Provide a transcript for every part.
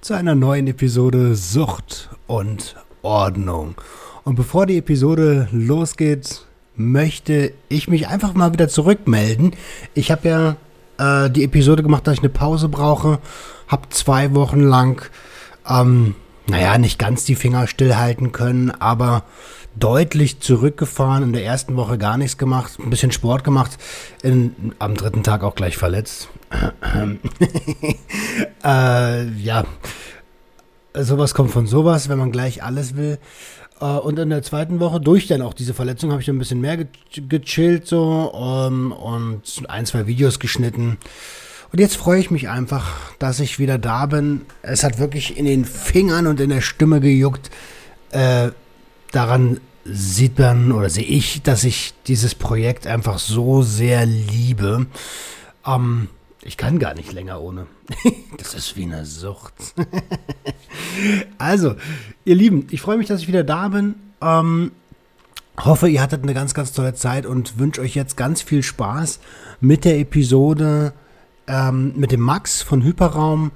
zu einer neuen Episode Sucht und Ordnung. Und bevor die Episode losgeht, möchte ich mich einfach mal wieder zurückmelden. Ich habe ja äh, die Episode gemacht, dass ich eine Pause brauche, habe zwei Wochen lang, ähm, naja, nicht ganz die Finger stillhalten können, aber deutlich zurückgefahren, in der ersten Woche gar nichts gemacht, ein bisschen Sport gemacht, in, am dritten Tag auch gleich verletzt. äh, ja, sowas kommt von sowas, wenn man gleich alles will. Äh, und in der zweiten Woche, durch dann auch diese Verletzung, habe ich ein bisschen mehr ge gechillt so um, ähm, und ein, zwei Videos geschnitten. Und jetzt freue ich mich einfach, dass ich wieder da bin. Es hat wirklich in den Fingern und in der Stimme gejuckt. Äh, daran sieht man oder sehe ich, dass ich dieses Projekt einfach so sehr liebe. Ähm, ich kann gar nicht länger ohne. das ist wie eine Sucht. also, ihr Lieben, ich freue mich, dass ich wieder da bin. Ähm, hoffe, ihr hattet eine ganz, ganz tolle Zeit und wünsche euch jetzt ganz viel Spaß mit der Episode ähm, mit dem Max von Hyperraum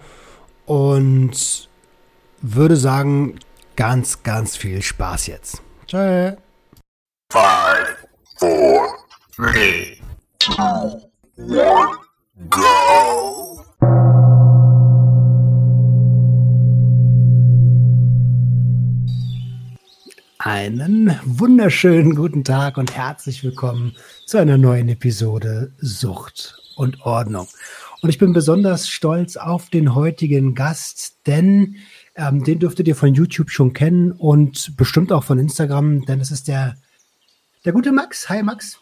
und würde sagen, ganz, ganz viel Spaß jetzt. Tschö. Five, four, three, two, one, go. Einen wunderschönen guten Tag und herzlich willkommen zu einer neuen Episode Sucht und Ordnung. Und ich bin besonders stolz auf den heutigen Gast, denn ähm, den dürftet ihr von YouTube schon kennen und bestimmt auch von Instagram, denn es ist der, der gute Max. Hi Max.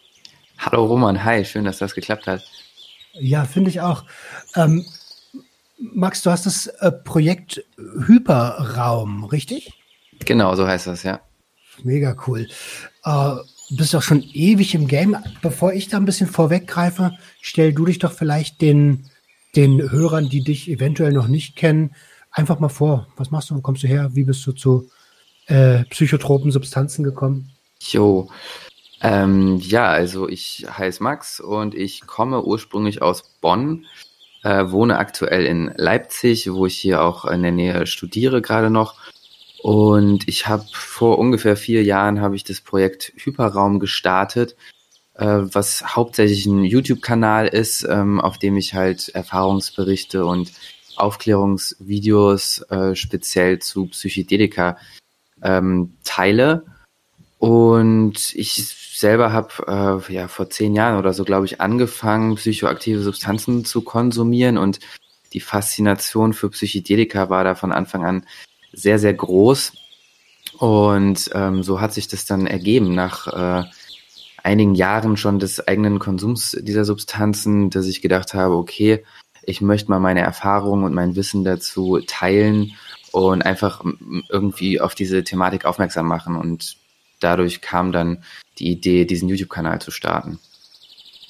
Hallo Roman, hi, schön, dass das geklappt hat. Ja, finde ich auch. Ähm, Max, du hast das äh, Projekt Hyperraum, richtig? Genau, so heißt das, ja. Mega cool. Äh, du bist auch schon ewig im Game. Bevor ich da ein bisschen vorweggreife, stell du dich doch vielleicht den, den Hörern, die dich eventuell noch nicht kennen, einfach mal vor. Was machst du? Wo kommst du her? Wie bist du zu äh, psychotropen Substanzen gekommen? Jo. Ähm, ja, also ich heiße Max und ich komme ursprünglich aus Bonn, äh, wohne aktuell in Leipzig, wo ich hier auch in der Nähe studiere gerade noch. Und ich habe vor ungefähr vier Jahren habe ich das Projekt Hyperraum gestartet, äh, was hauptsächlich ein YouTube-Kanal ist, ähm, auf dem ich halt Erfahrungsberichte und Aufklärungsvideos äh, speziell zu Psychedelika ähm, teile. Und ich selber habe äh, ja vor zehn Jahren oder so, glaube ich, angefangen, psychoaktive Substanzen zu konsumieren und die Faszination für Psychedelika war da von Anfang an sehr, sehr groß. Und ähm, so hat sich das dann ergeben nach äh, einigen Jahren schon des eigenen Konsums dieser Substanzen, dass ich gedacht habe, okay, ich möchte mal meine Erfahrungen und mein Wissen dazu teilen und einfach irgendwie auf diese Thematik aufmerksam machen. Und dadurch kam dann die Idee, diesen YouTube-Kanal zu starten.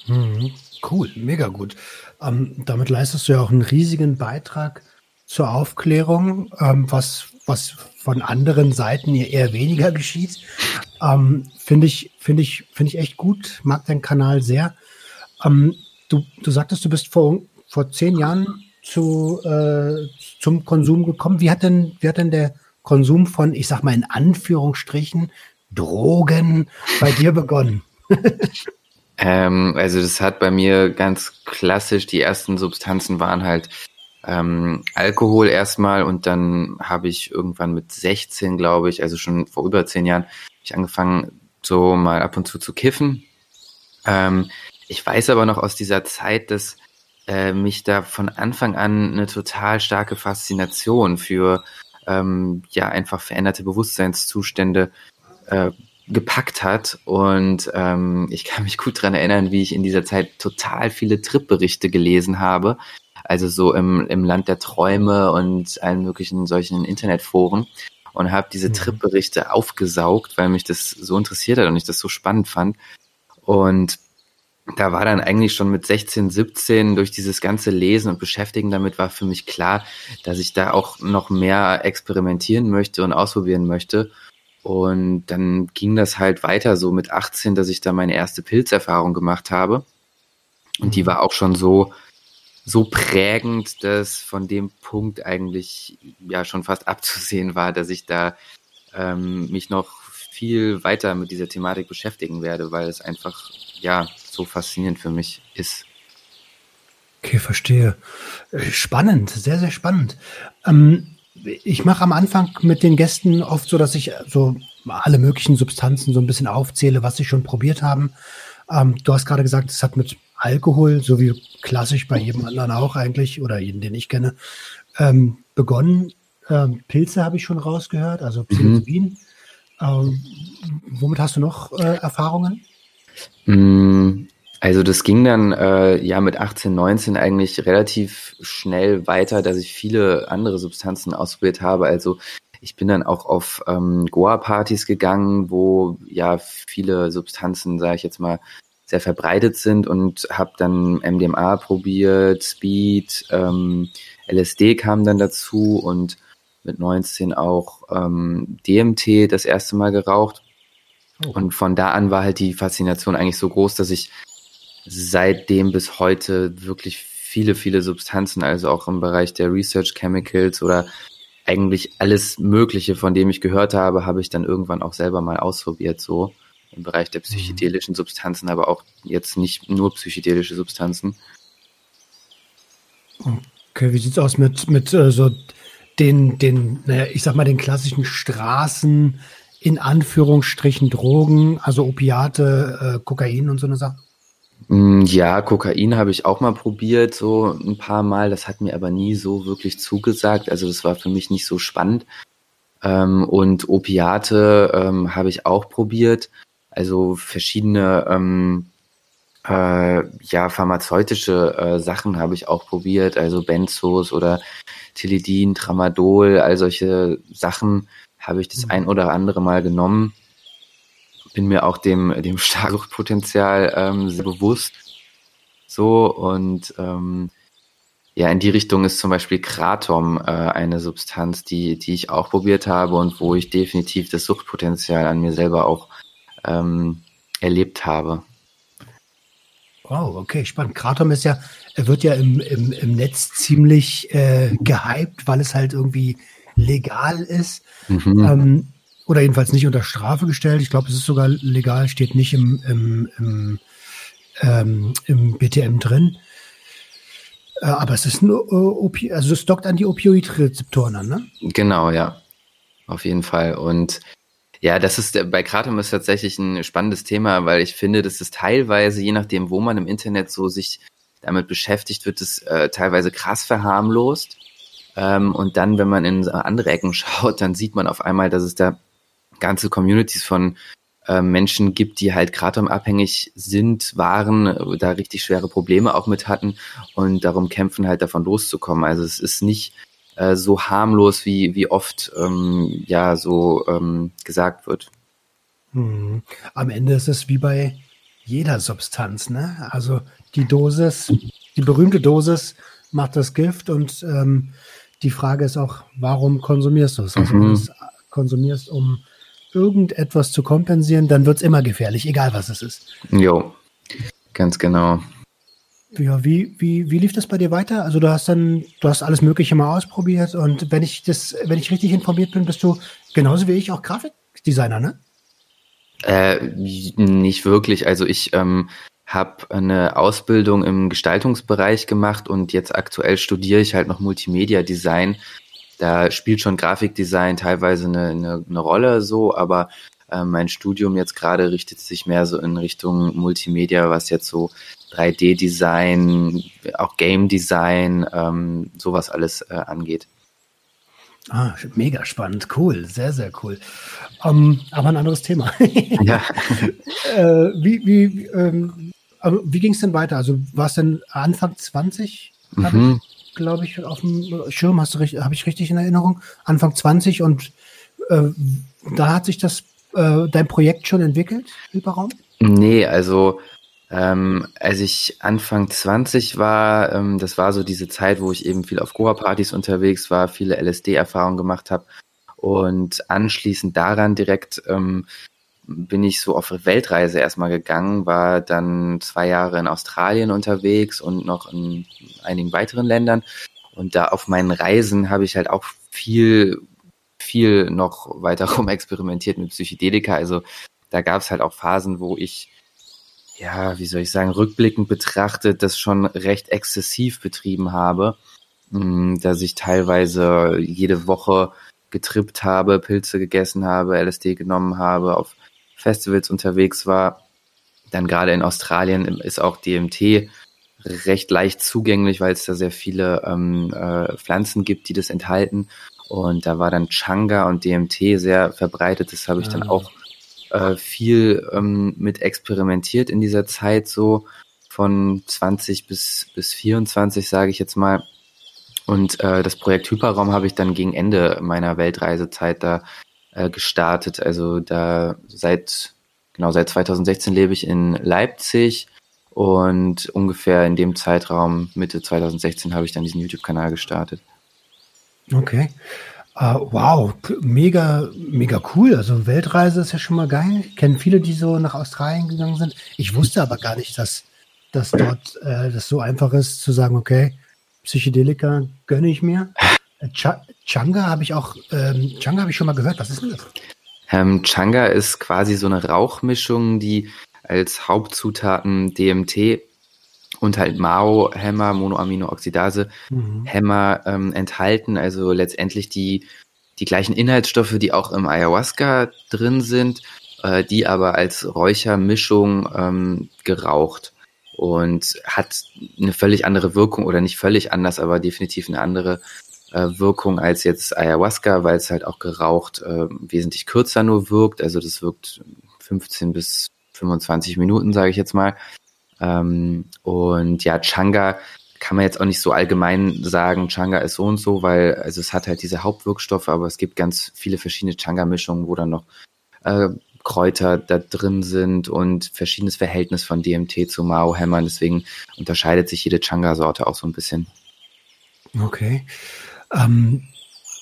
Mhm. Cool, mega gut. Ähm, damit leistest du ja auch einen riesigen Beitrag zur Aufklärung, ähm, was, was von anderen Seiten eher weniger geschieht. Ähm, finde ich, finde ich, finde ich echt gut. Mag deinen Kanal sehr. Ähm, du, du sagtest, du bist vor vor zehn Jahren zu, äh, zum Konsum gekommen. Wie hat denn, wie hat denn der Konsum von, ich sag mal in Anführungsstrichen, Drogen bei dir begonnen? ähm, also das hat bei mir ganz klassisch, die ersten Substanzen waren halt ähm, Alkohol erstmal und dann habe ich irgendwann mit 16, glaube ich, also schon vor über zehn Jahren, ich angefangen, so mal ab und zu zu kiffen. Ähm, ich weiß aber noch aus dieser Zeit, dass äh, mich da von Anfang an eine total starke Faszination für ähm, ja einfach veränderte Bewusstseinszustände äh, gepackt hat. Und ähm, ich kann mich gut dran erinnern, wie ich in dieser Zeit total viele Trip-Berichte gelesen habe. also so im, im Land der Träume und allen möglichen solchen Internetforen und habe diese mhm. Trip-Berichte aufgesaugt, weil mich das so interessiert hat und ich das so spannend fand. Und da war dann eigentlich schon mit 16, 17 durch dieses ganze Lesen und Beschäftigen damit war für mich klar, dass ich da auch noch mehr experimentieren möchte und ausprobieren möchte. Und dann ging das halt weiter so mit 18, dass ich da meine erste Pilzerfahrung gemacht habe. Und die mhm. war auch schon so, so prägend, dass von dem Punkt eigentlich ja schon fast abzusehen war, dass ich da ähm, mich noch viel weiter mit dieser Thematik beschäftigen werde, weil es einfach ja so faszinierend für mich ist. Okay, verstehe. Äh, spannend, sehr, sehr spannend. Ähm, ich mache am Anfang mit den Gästen oft so, dass ich so alle möglichen Substanzen so ein bisschen aufzähle, was sie schon probiert haben. Ähm, du hast gerade gesagt, es hat mit Alkohol, so wie klassisch bei jedem anderen auch eigentlich, oder jeden, den ich kenne, ähm, begonnen. Ähm, Pilze habe ich schon rausgehört, also Psilocybin. Mhm. Womit hast du noch äh, Erfahrungen? Mm, also das ging dann äh, ja mit 18, 19 eigentlich relativ schnell weiter, dass ich viele andere Substanzen ausprobiert habe. Also ich bin dann auch auf ähm, Goa-Partys gegangen, wo ja viele Substanzen, sage ich jetzt mal, sehr verbreitet sind und habe dann MDMA probiert, Speed, ähm, LSD kam dann dazu und mit 19 auch ähm, DMT das erste Mal geraucht. Oh. Und von da an war halt die Faszination eigentlich so groß, dass ich seitdem bis heute wirklich viele, viele Substanzen, also auch im Bereich der Research Chemicals oder eigentlich alles Mögliche, von dem ich gehört habe, habe ich dann irgendwann auch selber mal ausprobiert, so im Bereich der mhm. psychedelischen Substanzen, aber auch jetzt nicht nur psychedelische Substanzen. Okay, wie sieht's aus mit, mit äh, so den, den, naja, ich sag mal, den klassischen Straßen, in Anführungsstrichen Drogen, also Opiate, äh, Kokain und so eine Sache? Mm, ja, Kokain habe ich auch mal probiert, so ein paar Mal. Das hat mir aber nie so wirklich zugesagt. Also das war für mich nicht so spannend. Ähm, und Opiate ähm, habe ich auch probiert. Also verschiedene ähm, äh, ja pharmazeutische äh, Sachen habe ich auch probiert. Also Benzos oder Tilidin, Tramadol, all solche Sachen habe ich das mhm. ein oder andere Mal genommen. Bin mir auch dem, dem Starksuchtpotenzial ähm, sehr bewusst. So und ähm, ja, in die Richtung ist zum Beispiel Kratom äh, eine Substanz, die, die ich auch probiert habe und wo ich definitiv das Suchtpotenzial an mir selber auch ähm, erlebt habe. Wow, okay, spannend. Kratom ist ja, er wird ja im, im, im Netz ziemlich äh, gehypt, weil es halt irgendwie legal ist. Mhm. Ähm, oder jedenfalls nicht unter Strafe gestellt. Ich glaube, es ist sogar legal, steht nicht im, im, im, ähm, im BTM drin. Äh, aber es ist ein Opi also es dockt an die Opioidrezeptoren an, ne? Genau, ja. Auf jeden Fall. Und ja, das ist bei Kratom ist tatsächlich ein spannendes Thema, weil ich finde, dass es teilweise, je nachdem, wo man im Internet so sich damit beschäftigt, wird es äh, teilweise krass verharmlost. Ähm, und dann, wenn man in andere Ecken schaut, dann sieht man auf einmal, dass es da ganze Communities von äh, Menschen gibt, die halt Kratom-abhängig sind, waren, da richtig schwere Probleme auch mit hatten und darum kämpfen halt davon loszukommen. Also es ist nicht äh, so harmlos, wie, wie oft ähm, ja so ähm, gesagt wird. Hm. Am Ende ist es wie bei jeder Substanz, ne? Also die Dosis, die berühmte Dosis macht das Gift und ähm, die Frage ist auch, warum konsumierst du es? Also, mhm. wenn du es konsumierst, um irgendetwas zu kompensieren, dann wird es immer gefährlich, egal was es ist. Jo, ganz genau. Ja, wie, wie, wie lief das bei dir weiter? Also du hast dann, du hast alles Mögliche mal ausprobiert und wenn ich das, wenn ich richtig informiert bin, bist du genauso wie ich auch Grafikdesigner, ne? Äh, nicht wirklich. Also ich ähm, habe eine Ausbildung im Gestaltungsbereich gemacht und jetzt aktuell studiere ich halt noch Multimedia Design. Da spielt schon Grafikdesign teilweise eine, eine, eine Rolle so, aber äh, mein Studium jetzt gerade richtet sich mehr so in Richtung Multimedia, was jetzt so 3D-Design, auch Game-Design, ähm, sowas alles äh, angeht. Ah, mega spannend, cool, sehr, sehr cool. Um, ähm, aber ein anderes Thema. ja. äh, wie wie, ähm, wie ging es denn weiter? Also war es denn Anfang 20? Mhm. glaube ich, auf dem Schirm. Hast du habe ich richtig in Erinnerung? Anfang 20 und äh, da hat sich das äh, dein Projekt schon entwickelt, Hyperraum? Nee, also ähm, als ich Anfang 20 war, ähm, das war so diese Zeit, wo ich eben viel auf Goa-Partys unterwegs war, viele LSD-Erfahrungen gemacht habe und anschließend daran direkt ähm, bin ich so auf Weltreise erstmal gegangen, war dann zwei Jahre in Australien unterwegs und noch in einigen weiteren Ländern. Und da auf meinen Reisen habe ich halt auch viel, viel noch weiter rum experimentiert mit Psychedelika. Also da gab es halt auch Phasen, wo ich, ja, wie soll ich sagen, rückblickend betrachtet, das schon recht exzessiv betrieben habe, hm, dass ich teilweise jede Woche getrippt habe, Pilze gegessen habe, LSD genommen habe, auf Festivals unterwegs war. Dann gerade in Australien ist auch DMT recht leicht zugänglich, weil es da sehr viele ähm, äh, Pflanzen gibt, die das enthalten. Und da war dann Changa und DMT sehr verbreitet. Das habe ich dann ah. auch äh, viel ähm, mit experimentiert in dieser Zeit, so von 20 bis, bis 24, sage ich jetzt mal. Und äh, das Projekt Hyperraum habe ich dann gegen Ende meiner Weltreisezeit da äh, gestartet. Also da seit, genau, seit 2016 lebe ich in Leipzig und ungefähr in dem Zeitraum, Mitte 2016, habe ich dann diesen YouTube-Kanal gestartet. Okay. Uh, wow, mega, mega cool. Also Weltreise ist ja schon mal geil. Ich kenne viele, die so nach Australien gegangen sind. Ich wusste aber gar nicht, dass, dass dort äh, das so einfach ist, zu sagen, okay, Psychedelika gönne ich mir. Ch Changa habe ich auch, ähm, Changa habe ich schon mal gehört. Was ist denn das? Ähm, Changa ist quasi so eine Rauchmischung, die als Hauptzutaten DMT und halt Mao-Hämmer, Monoaminooxidase, mhm. Hämmer ähm, enthalten. Also letztendlich die, die gleichen Inhaltsstoffe, die auch im Ayahuasca drin sind, äh, die aber als Räuchermischung ähm, geraucht und hat eine völlig andere Wirkung oder nicht völlig anders, aber definitiv eine andere Wirkung als jetzt Ayahuasca, weil es halt auch geraucht äh, wesentlich kürzer nur wirkt. Also das wirkt 15 bis 25 Minuten, sage ich jetzt mal. Ähm, und ja, Changa kann man jetzt auch nicht so allgemein sagen, Changa ist so und so, weil also es hat halt diese Hauptwirkstoffe, aber es gibt ganz viele verschiedene Changa-Mischungen, wo dann noch äh, Kräuter da drin sind und verschiedenes Verhältnis von DMT zu Mao-Hämmern. Deswegen unterscheidet sich jede Changa-Sorte auch so ein bisschen. Okay. Ähm,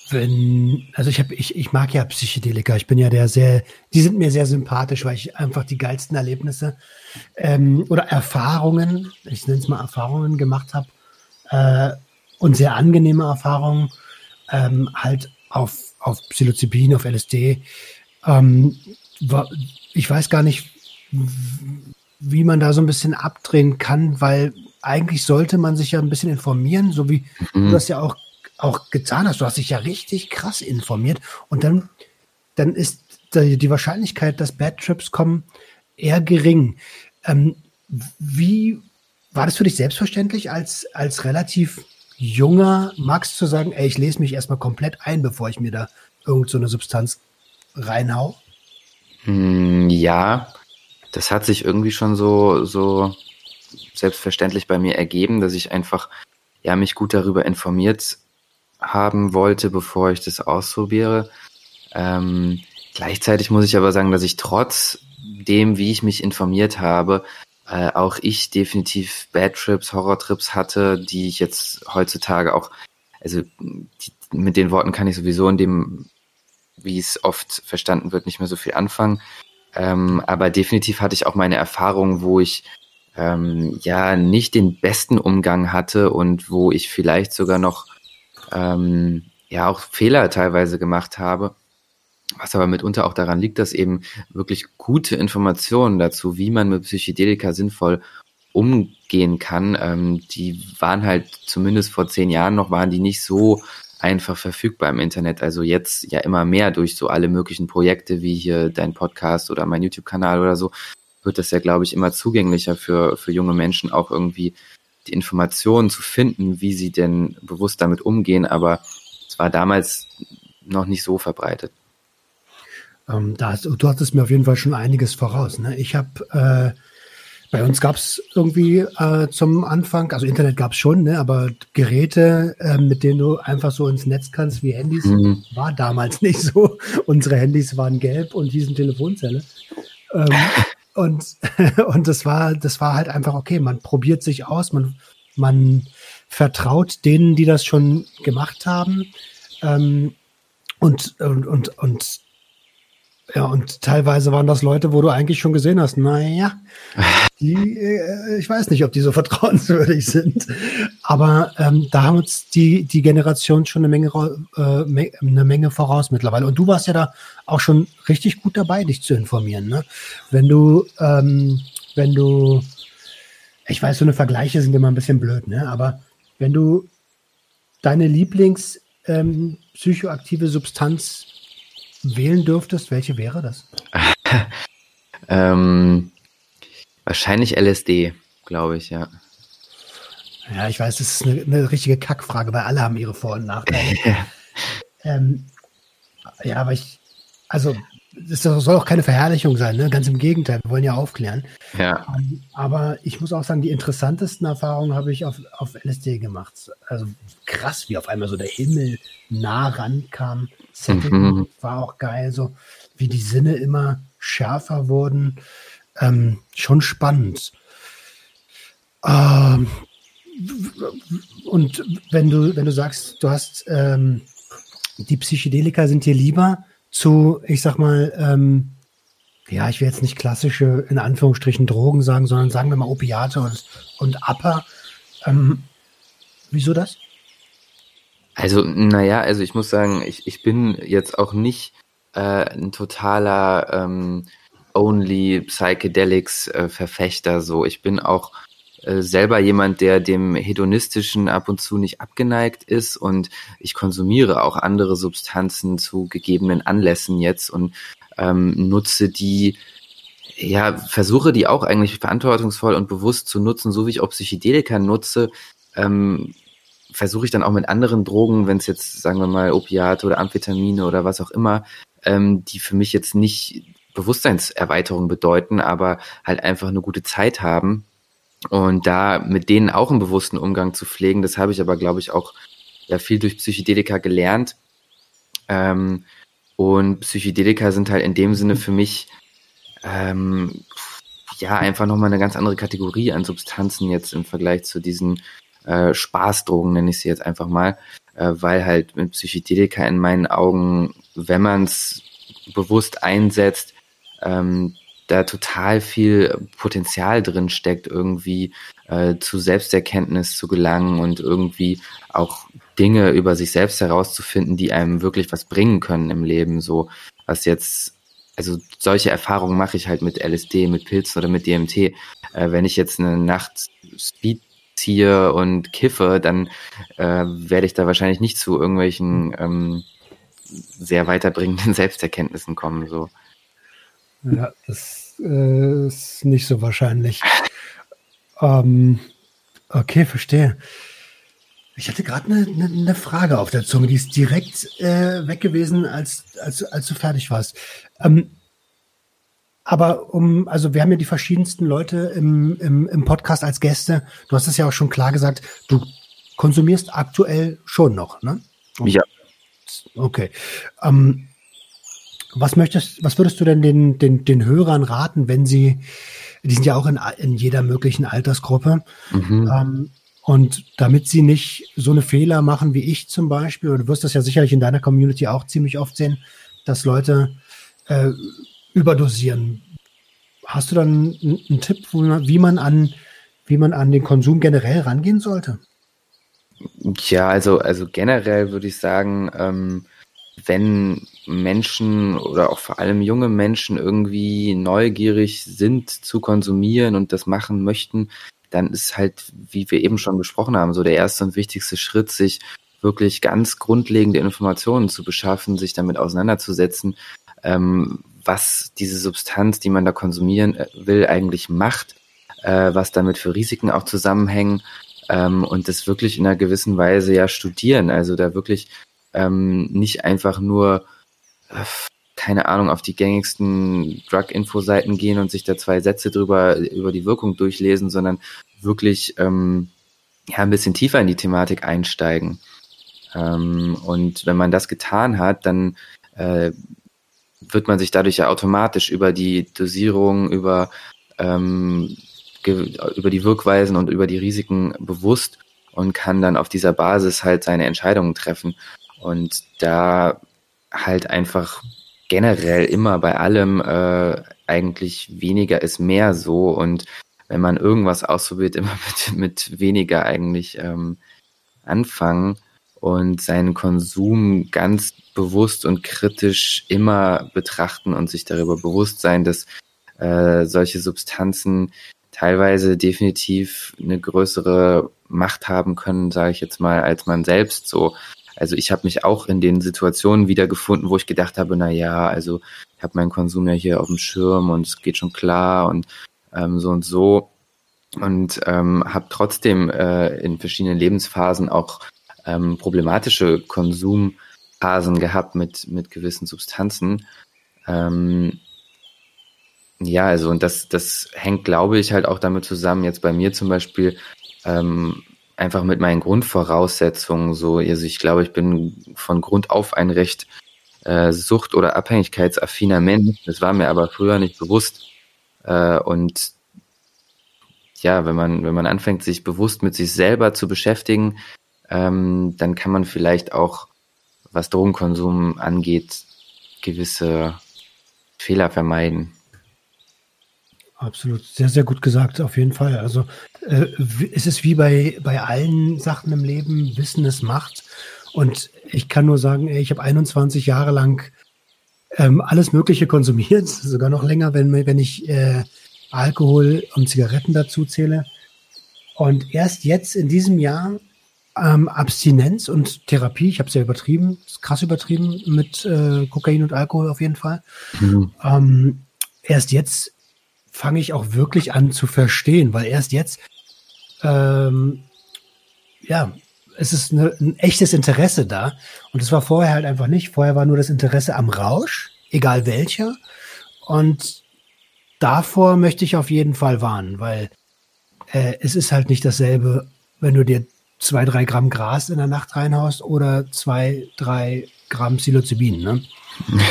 wenn, also ich habe, ich, ich mag ja Psychedelika. Ich bin ja der sehr, die sind mir sehr sympathisch, weil ich einfach die geilsten Erlebnisse ähm, oder Erfahrungen, ich nenne es mal Erfahrungen gemacht habe äh, und sehr angenehme Erfahrungen ähm, halt auf auf Psilocybin, auf LSD. Ähm, ich weiß gar nicht, wie man da so ein bisschen abdrehen kann, weil eigentlich sollte man sich ja ein bisschen informieren, so wie mhm. du das ja auch auch getan hast. Du hast dich ja richtig krass informiert und dann, dann ist die Wahrscheinlichkeit, dass Bad Trips kommen, eher gering. Ähm, wie war das für dich selbstverständlich, als, als relativ junger Max zu sagen, ey, ich lese mich erstmal komplett ein, bevor ich mir da irgend so eine Substanz reinhau? Hm, ja, das hat sich irgendwie schon so, so selbstverständlich bei mir ergeben, dass ich einfach ja mich gut darüber informiert haben wollte, bevor ich das ausprobiere. Ähm, gleichzeitig muss ich aber sagen, dass ich trotz dem, wie ich mich informiert habe, äh, auch ich definitiv Bad Trips, Horror Trips hatte, die ich jetzt heutzutage auch, also die, mit den Worten kann ich sowieso in dem, wie es oft verstanden wird, nicht mehr so viel anfangen. Ähm, aber definitiv hatte ich auch meine Erfahrungen, wo ich ähm, ja nicht den besten Umgang hatte und wo ich vielleicht sogar noch ähm, ja auch Fehler teilweise gemacht habe. Was aber mitunter auch daran liegt, dass eben wirklich gute Informationen dazu, wie man mit Psychedelika sinnvoll umgehen kann, ähm, die waren halt zumindest vor zehn Jahren noch, waren die nicht so einfach verfügbar im Internet. Also jetzt ja immer mehr durch so alle möglichen Projekte wie hier dein Podcast oder mein YouTube-Kanal oder so, wird das ja, glaube ich, immer zugänglicher für, für junge Menschen auch irgendwie die Informationen zu finden, wie sie denn bewusst damit umgehen, aber es war damals noch nicht so verbreitet. Ähm, da hast, du hattest mir auf jeden Fall schon einiges voraus. Ne? Ich habe äh, Bei uns gab es irgendwie äh, zum Anfang, also Internet gab es schon, ne, aber Geräte, äh, mit denen du einfach so ins Netz kannst wie Handys, mhm. war damals nicht so. Unsere Handys waren gelb und hießen Telefonzelle. Ähm, und, und das war, das war halt einfach okay. Man probiert sich aus, man, man vertraut denen, die das schon gemacht haben. Ähm, und, und, und, und ja, und teilweise waren das Leute, wo du eigentlich schon gesehen hast, naja, die, äh, ich weiß nicht, ob die so vertrauenswürdig sind. Aber ähm, da haben uns die, die Generation schon eine Menge, äh, eine Menge voraus mittlerweile. Und du warst ja da auch schon richtig gut dabei, dich zu informieren. Ne? Wenn du, ähm, wenn du, ich weiß, so eine Vergleiche sind immer ein bisschen blöd, ne? aber wenn du deine Lieblings ähm, psychoaktive Substanz wählen dürftest, welche wäre das? ähm, wahrscheinlich LSD, glaube ich, ja. Ja, ich weiß, das ist eine, eine, richtige Kackfrage, weil alle haben ihre Vor- und Nachteile. ähm, ja, aber ich, also das soll auch keine Verherrlichung sein, ne? ganz im Gegenteil, wir wollen ja aufklären. Ja. Ähm, aber ich muss auch sagen, die interessantesten Erfahrungen habe ich auf, auf LSD gemacht. Also krass, wie auf einmal so der Himmel nah rankam. Setting mhm. war auch geil, so wie die Sinne immer schärfer wurden. Ähm, schon spannend. Ähm, und wenn du, wenn du sagst, du hast ähm, die Psychedelika sind dir lieber, zu, ich sag mal, ähm, ja, ich will jetzt nicht klassische, in Anführungsstrichen, Drogen sagen, sondern sagen wir mal Opiate und, und Upper. Ähm, wieso das? Also, naja, also ich muss sagen, ich, ich bin jetzt auch nicht äh, ein totaler ähm, Only Psychedelics äh, Verfechter. So, ich bin auch äh, selber jemand, der dem hedonistischen ab und zu nicht abgeneigt ist und ich konsumiere auch andere Substanzen zu gegebenen Anlässen jetzt und ähm, nutze die ja, versuche die auch eigentlich verantwortungsvoll und bewusst zu nutzen, so wie ich auch Psychedelika nutze, ähm, versuche ich dann auch mit anderen Drogen, wenn es jetzt, sagen wir mal, Opiate oder Amphetamine oder was auch immer, ähm, die für mich jetzt nicht Bewusstseinserweiterung bedeuten, aber halt einfach eine gute Zeit haben, und da mit denen auch einen bewussten Umgang zu pflegen, das habe ich aber, glaube ich, auch ja, viel durch Psychedelika gelernt. Ähm, und Psychedelika sind halt in dem Sinne für mich ähm, ja einfach nochmal eine ganz andere Kategorie an Substanzen jetzt im Vergleich zu diesen äh, Spaßdrogen, nenne ich sie jetzt einfach mal, äh, weil halt mit Psychedelika in meinen Augen, wenn man es bewusst einsetzt, ähm, da total viel Potenzial drin steckt, irgendwie äh, zu Selbsterkenntnis zu gelangen und irgendwie auch Dinge über sich selbst herauszufinden, die einem wirklich was bringen können im Leben. So, was jetzt, also solche Erfahrungen mache ich halt mit LSD, mit Pilzen oder mit DMT. Äh, wenn ich jetzt eine Nacht Speed ziehe und kiffe, dann äh, werde ich da wahrscheinlich nicht zu irgendwelchen ähm, sehr weiterbringenden Selbsterkenntnissen kommen. So. Ja, das äh, ist nicht so wahrscheinlich. Ähm, okay, verstehe. Ich hatte gerade eine ne, ne Frage auf der Zunge, die ist direkt äh, weg gewesen, als, als, als du fertig warst. Ähm, aber um, also wir haben ja die verschiedensten Leute im, im, im Podcast als Gäste. Du hast es ja auch schon klar gesagt, du konsumierst aktuell schon noch, ne? Ja. Okay. Ähm, was möchtest, was würdest du denn den, den, den Hörern raten, wenn sie, die sind ja auch in, in jeder möglichen Altersgruppe, mhm. ähm, und damit sie nicht so eine Fehler machen wie ich zum Beispiel, oder du wirst das ja sicherlich in deiner Community auch ziemlich oft sehen, dass Leute äh, überdosieren. Hast du dann einen, Tipp, wie man an, wie man an den Konsum generell rangehen sollte? Ja, also, also generell würde ich sagen, ähm, wenn Menschen oder auch vor allem junge Menschen irgendwie neugierig sind zu konsumieren und das machen möchten, dann ist halt, wie wir eben schon besprochen haben, so der erste und wichtigste Schritt, sich wirklich ganz grundlegende Informationen zu beschaffen, sich damit auseinanderzusetzen, ähm, was diese Substanz, die man da konsumieren äh, will, eigentlich macht, äh, was damit für Risiken auch zusammenhängen ähm, und das wirklich in einer gewissen Weise ja studieren, also da wirklich ähm, nicht einfach nur, äh, keine Ahnung, auf die gängigsten Drug-Info-Seiten gehen und sich da zwei Sätze drüber über die Wirkung durchlesen, sondern wirklich ähm, ja ein bisschen tiefer in die Thematik einsteigen. Ähm, und wenn man das getan hat, dann äh, wird man sich dadurch ja automatisch über die Dosierung, über ähm, über die Wirkweisen und über die Risiken bewusst und kann dann auf dieser Basis halt seine Entscheidungen treffen. Und da halt einfach generell immer bei allem äh, eigentlich weniger ist mehr so und wenn man irgendwas ausprobiert, immer mit, mit weniger eigentlich ähm, anfangen und seinen Konsum ganz bewusst und kritisch immer betrachten und sich darüber bewusst sein, dass äh, solche Substanzen teilweise definitiv eine größere Macht haben können, sage ich jetzt mal, als man selbst so. Also ich habe mich auch in den Situationen wiedergefunden, wo ich gedacht habe, na ja, also ich habe meinen Konsum ja hier auf dem Schirm und es geht schon klar und ähm, so und so und ähm, habe trotzdem äh, in verschiedenen Lebensphasen auch ähm, problematische Konsumphasen gehabt mit mit gewissen Substanzen. Ähm, ja, also und das, das hängt, glaube ich, halt auch damit zusammen, jetzt bei mir zum Beispiel, ähm, einfach mit meinen Grundvoraussetzungen so. Also ich glaube, ich bin von Grund auf ein recht äh, sucht- oder abhängigkeitsaffiner Mensch. Das war mir aber früher nicht bewusst. Äh, und ja, wenn man, wenn man anfängt, sich bewusst mit sich selber zu beschäftigen, ähm, dann kann man vielleicht auch, was Drogenkonsum angeht, gewisse Fehler vermeiden. Absolut, sehr, sehr gut gesagt, auf jeden Fall. Also äh, es ist wie bei, bei allen Sachen im Leben, Wissen es macht. Und ich kann nur sagen, ich habe 21 Jahre lang ähm, alles Mögliche konsumiert, sogar noch länger, wenn, wenn ich äh, Alkohol und Zigaretten dazu zähle. Und erst jetzt in diesem Jahr ähm, Abstinenz und Therapie, ich habe es ja übertrieben, krass übertrieben mit äh, Kokain und Alkohol auf jeden Fall. Mhm. Ähm, erst jetzt fange ich auch wirklich an zu verstehen, weil erst jetzt, ähm, ja, es ist eine, ein echtes Interesse da. Und es war vorher halt einfach nicht. Vorher war nur das Interesse am Rausch, egal welcher. Und davor möchte ich auf jeden Fall warnen, weil äh, es ist halt nicht dasselbe, wenn du dir zwei, drei Gramm Gras in der Nacht reinhaust oder zwei, drei Gramm Psilocybin. Ne?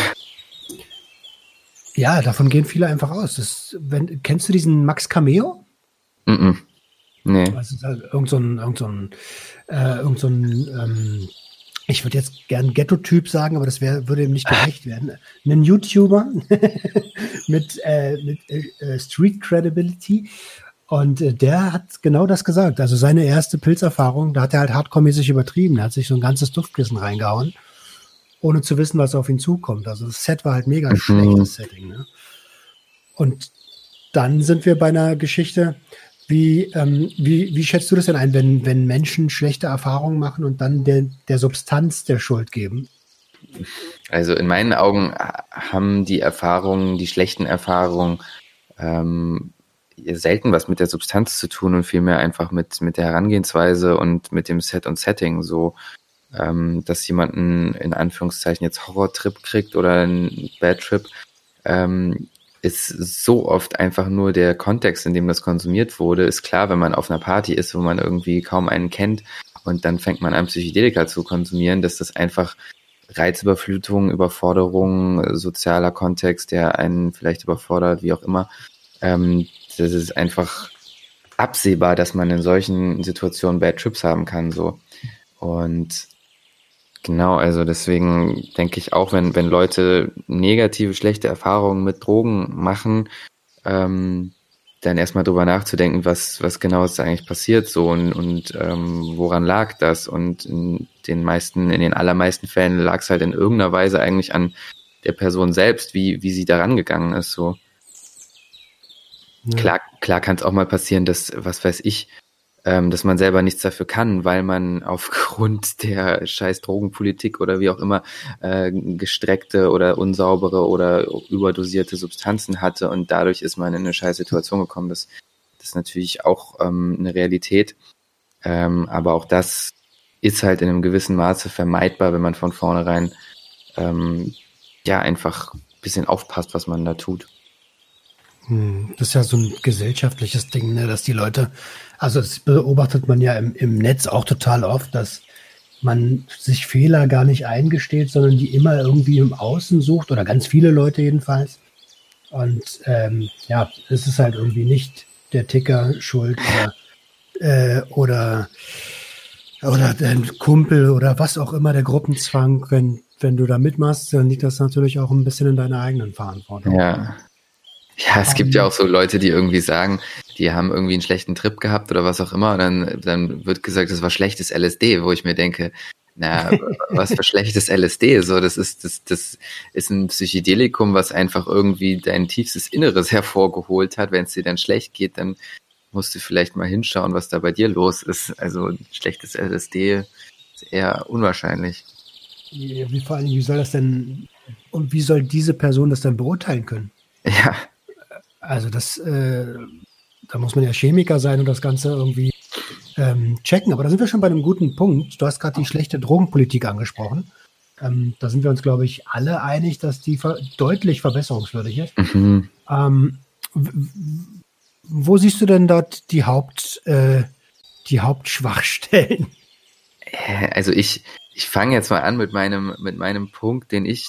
Ja, davon gehen viele einfach aus. Das, wenn, kennst du diesen Max Cameo? Mm, -mm. Nee. Halt irgend so ein, irgend so ein, äh, irgend so ein ähm, ich würde jetzt gern Ghetto-Typ sagen, aber das wär, würde ihm nicht gerecht werden. Ein YouTuber mit, äh, mit äh, Street Credibility. Und äh, der hat genau das gesagt. Also seine erste Pilzerfahrung, da hat er halt hardcore-mäßig übertrieben. Er hat sich so ein ganzes Duftkissen reingehauen ohne zu wissen, was auf ihn zukommt. Also das Set war halt mega mhm. schlechtes Setting. Ne? Und dann sind wir bei einer Geschichte, wie, ähm, wie, wie schätzt du das denn ein, wenn, wenn Menschen schlechte Erfahrungen machen und dann der, der Substanz der Schuld geben? Also in meinen Augen haben die Erfahrungen, die schlechten Erfahrungen ähm, selten was mit der Substanz zu tun und vielmehr einfach mit, mit der Herangehensweise und mit dem Set und Setting. So, ähm, dass jemanden in Anführungszeichen jetzt Horrortrip kriegt oder einen Bad Trip, ähm, ist so oft einfach nur der Kontext, in dem das konsumiert wurde. Ist klar, wenn man auf einer Party ist, wo man irgendwie kaum einen kennt und dann fängt man an, Psychedelika zu konsumieren, dass das einfach Reizüberflutung, Überforderung, sozialer Kontext, der einen vielleicht überfordert, wie auch immer. Ähm, das ist einfach absehbar, dass man in solchen Situationen Bad Trips haben kann, so. Und Genau, also deswegen denke ich auch, wenn, wenn Leute negative, schlechte Erfahrungen mit Drogen machen, ähm, dann erstmal drüber nachzudenken, was, was genau ist eigentlich passiert so und, und ähm, woran lag das. Und in den meisten, in den allermeisten Fällen lag es halt in irgendeiner Weise eigentlich an der Person selbst, wie, wie sie daran gegangen ist. So. Ja. Klar, klar kann es auch mal passieren, dass, was weiß ich, ähm, dass man selber nichts dafür kann, weil man aufgrund der scheiß Drogenpolitik oder wie auch immer äh, gestreckte oder unsaubere oder überdosierte Substanzen hatte und dadurch ist man in eine scheiß Situation gekommen. Das, das ist natürlich auch ähm, eine Realität. Ähm, aber auch das ist halt in einem gewissen Maße vermeidbar, wenn man von vornherein ähm, ja einfach ein bisschen aufpasst, was man da tut. Hm, das ist ja so ein gesellschaftliches Ding, ne, dass die Leute, also das beobachtet man ja im, im Netz auch total oft, dass man sich Fehler gar nicht eingesteht, sondern die immer irgendwie im Außen sucht oder ganz viele Leute jedenfalls. Und ähm, ja, es ist halt irgendwie nicht der Ticker schuld oder, äh, oder, oder dein Kumpel oder was auch immer, der Gruppenzwang, wenn, wenn du da mitmachst, dann liegt das natürlich auch ein bisschen in deiner eigenen Verantwortung. Ja. Ja, es gibt ja auch so Leute, die irgendwie sagen, die haben irgendwie einen schlechten Trip gehabt oder was auch immer, und dann, dann wird gesagt, das war schlechtes LSD, wo ich mir denke, na, was für schlechtes LSD, so, das ist, das, das ist ein Psychedelikum, was einfach irgendwie dein tiefstes Inneres hervorgeholt hat. Wenn es dir dann schlecht geht, dann musst du vielleicht mal hinschauen, was da bei dir los ist. Also, schlechtes LSD ist eher unwahrscheinlich. Wie, vor allem, wie soll das denn, und wie soll diese Person das dann beurteilen können? Ja, also das, äh, da muss man ja Chemiker sein und das Ganze irgendwie ähm, checken. Aber da sind wir schon bei einem guten Punkt. Du hast gerade die schlechte Drogenpolitik angesprochen. Ähm, da sind wir uns, glaube ich, alle einig, dass die ver deutlich verbesserungswürdig ist. Mhm. Ähm, wo siehst du denn dort die Haupt, äh, die Hauptschwachstellen? Also ich, ich fange jetzt mal an mit meinem, mit meinem Punkt, den ich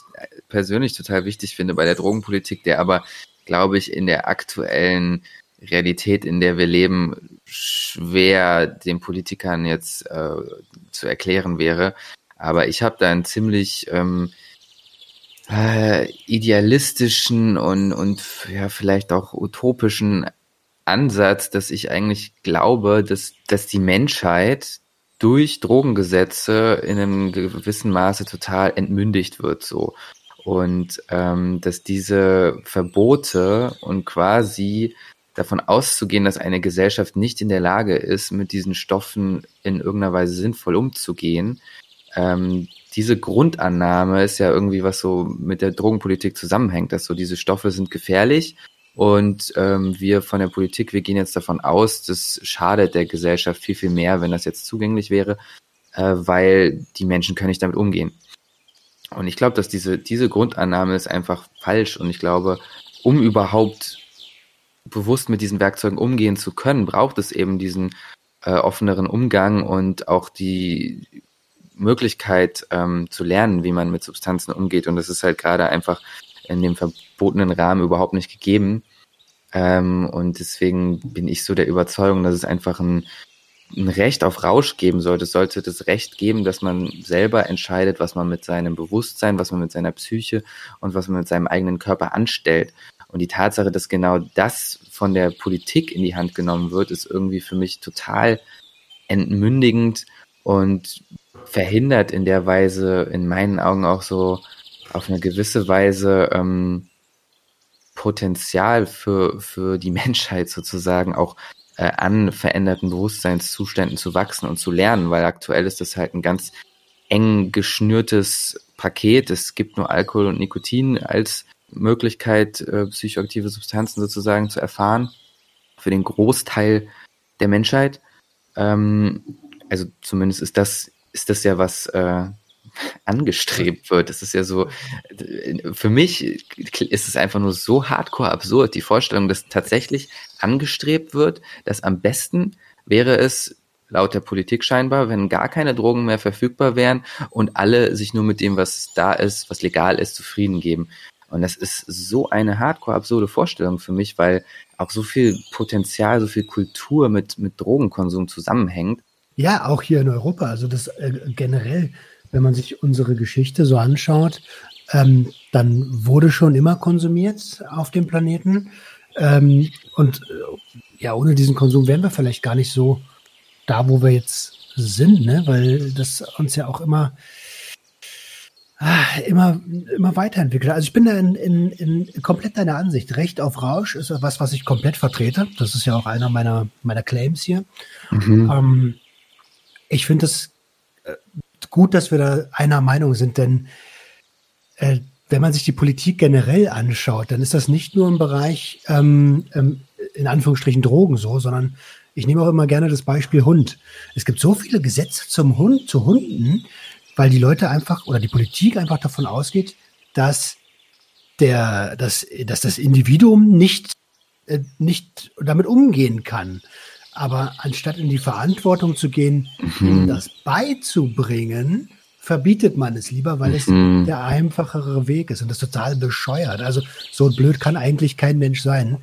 persönlich total wichtig finde bei der Drogenpolitik, der aber glaube ich, in der aktuellen Realität, in der wir leben, schwer den Politikern jetzt äh, zu erklären wäre. Aber ich habe da einen ziemlich ähm, äh, idealistischen und, und ja, vielleicht auch utopischen Ansatz, dass ich eigentlich glaube, dass, dass die Menschheit durch Drogengesetze in einem gewissen Maße total entmündigt wird so und ähm, dass diese Verbote und quasi davon auszugehen, dass eine Gesellschaft nicht in der Lage ist, mit diesen Stoffen in irgendeiner Weise sinnvoll umzugehen, ähm, diese Grundannahme ist ja irgendwie was so mit der Drogenpolitik zusammenhängt, dass so diese Stoffe sind gefährlich und ähm, wir von der Politik, wir gehen jetzt davon aus, das schadet der Gesellschaft viel, viel mehr, wenn das jetzt zugänglich wäre, äh, weil die Menschen können nicht damit umgehen. Und ich glaube, dass diese, diese Grundannahme ist einfach falsch. Und ich glaube, um überhaupt bewusst mit diesen Werkzeugen umgehen zu können, braucht es eben diesen äh, offeneren Umgang und auch die Möglichkeit ähm, zu lernen, wie man mit Substanzen umgeht. Und das ist halt gerade einfach in dem verbotenen Rahmen überhaupt nicht gegeben. Ähm, und deswegen bin ich so der Überzeugung, dass es einfach ein ein Recht auf Rausch geben sollte. Es sollte das Recht geben, dass man selber entscheidet, was man mit seinem Bewusstsein, was man mit seiner Psyche und was man mit seinem eigenen Körper anstellt. Und die Tatsache, dass genau das von der Politik in die Hand genommen wird, ist irgendwie für mich total entmündigend und verhindert in der Weise, in meinen Augen auch so auf eine gewisse Weise ähm, Potenzial für, für die Menschheit sozusagen auch äh, an veränderten Bewusstseinszuständen zu wachsen und zu lernen, weil aktuell ist das halt ein ganz eng geschnürtes Paket. Es gibt nur Alkohol und Nikotin als Möglichkeit, äh, psychoaktive Substanzen sozusagen zu erfahren für den Großteil der Menschheit. Ähm, also zumindest ist das ist das ja was äh, angestrebt wird. Das ist ja so, für mich ist es einfach nur so hardcore absurd, die Vorstellung, dass tatsächlich angestrebt wird, dass am besten wäre es, laut der Politik scheinbar, wenn gar keine Drogen mehr verfügbar wären und alle sich nur mit dem, was da ist, was legal ist, zufrieden geben. Und das ist so eine hardcore absurde Vorstellung für mich, weil auch so viel Potenzial, so viel Kultur mit, mit Drogenkonsum zusammenhängt. Ja, auch hier in Europa. Also das äh, generell wenn man sich unsere Geschichte so anschaut, ähm, dann wurde schon immer konsumiert auf dem Planeten. Ähm, und äh, ja, ohne diesen Konsum wären wir vielleicht gar nicht so da, wo wir jetzt sind, ne? weil das uns ja auch immer ah, immer, immer weiterentwickelt. Also ich bin da in, in, in komplett deiner Ansicht. Recht auf Rausch ist was, was ich komplett vertrete. Das ist ja auch einer meiner, meiner Claims hier. Mhm. Ähm, ich finde es äh, gut, dass wir da einer Meinung sind, denn äh, wenn man sich die Politik generell anschaut, dann ist das nicht nur im Bereich ähm, ähm, in Anführungsstrichen Drogen so, sondern ich nehme auch immer gerne das Beispiel Hund. Es gibt so viele Gesetze zum Hund, zu Hunden, weil die Leute einfach oder die Politik einfach davon ausgeht, dass der, dass, dass das Individuum nicht, äh, nicht damit umgehen kann. Aber anstatt in die Verantwortung zu gehen, mhm. ihm das beizubringen, verbietet man es lieber, weil es mhm. der einfachere Weg ist und das ist total bescheuert. Also so blöd kann eigentlich kein Mensch sein,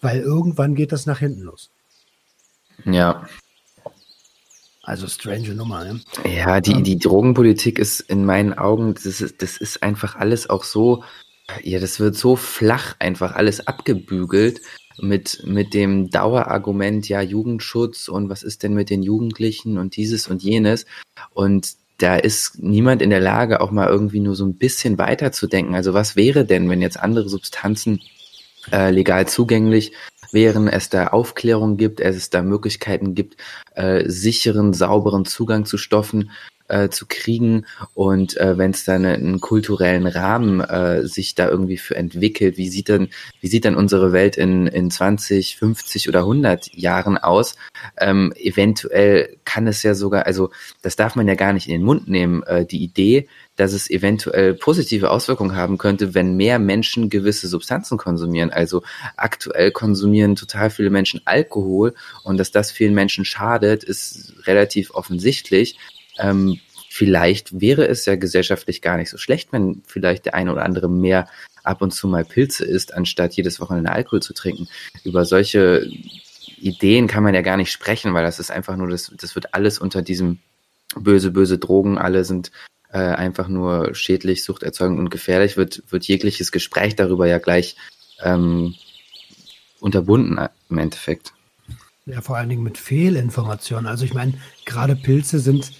weil irgendwann geht das nach hinten los. Ja. Also strange Nummer, ne? Ja, die, die Drogenpolitik ist in meinen Augen, das ist, das ist einfach alles auch so, ja, das wird so flach einfach alles abgebügelt mit, mit dem Dauerargument, ja, Jugendschutz und was ist denn mit den Jugendlichen und dieses und jenes. Und da ist niemand in der Lage, auch mal irgendwie nur so ein bisschen weiterzudenken. Also was wäre denn, wenn jetzt andere Substanzen äh, legal zugänglich wären, es da Aufklärung gibt, es da Möglichkeiten gibt, äh, sicheren, sauberen Zugang zu Stoffen äh, zu kriegen und äh, wenn es dann einen kulturellen Rahmen äh, sich da irgendwie für entwickelt, wie sieht denn, wie sieht dann unsere Welt in, in 20, 50 oder 100 Jahren aus? Ähm, eventuell kann es ja sogar, also das darf man ja gar nicht in den Mund nehmen, äh, die Idee, dass es eventuell positive Auswirkungen haben könnte, wenn mehr Menschen gewisse Substanzen konsumieren. Also aktuell konsumieren total viele Menschen Alkohol und dass das vielen Menschen schadet, ist relativ offensichtlich. Ähm, vielleicht wäre es ja gesellschaftlich gar nicht so schlecht, wenn vielleicht der eine oder andere mehr ab und zu mal Pilze isst, anstatt jedes Wochenende Alkohol zu trinken. Über solche Ideen kann man ja gar nicht sprechen, weil das ist einfach nur, das, das wird alles unter diesem böse, böse Drogen, alle sind äh, einfach nur schädlich, suchterzeugend und gefährlich, wird, wird jegliches Gespräch darüber ja gleich ähm, unterbunden im Endeffekt. Ja, vor allen Dingen mit Fehlinformationen. Also ich meine, gerade Pilze sind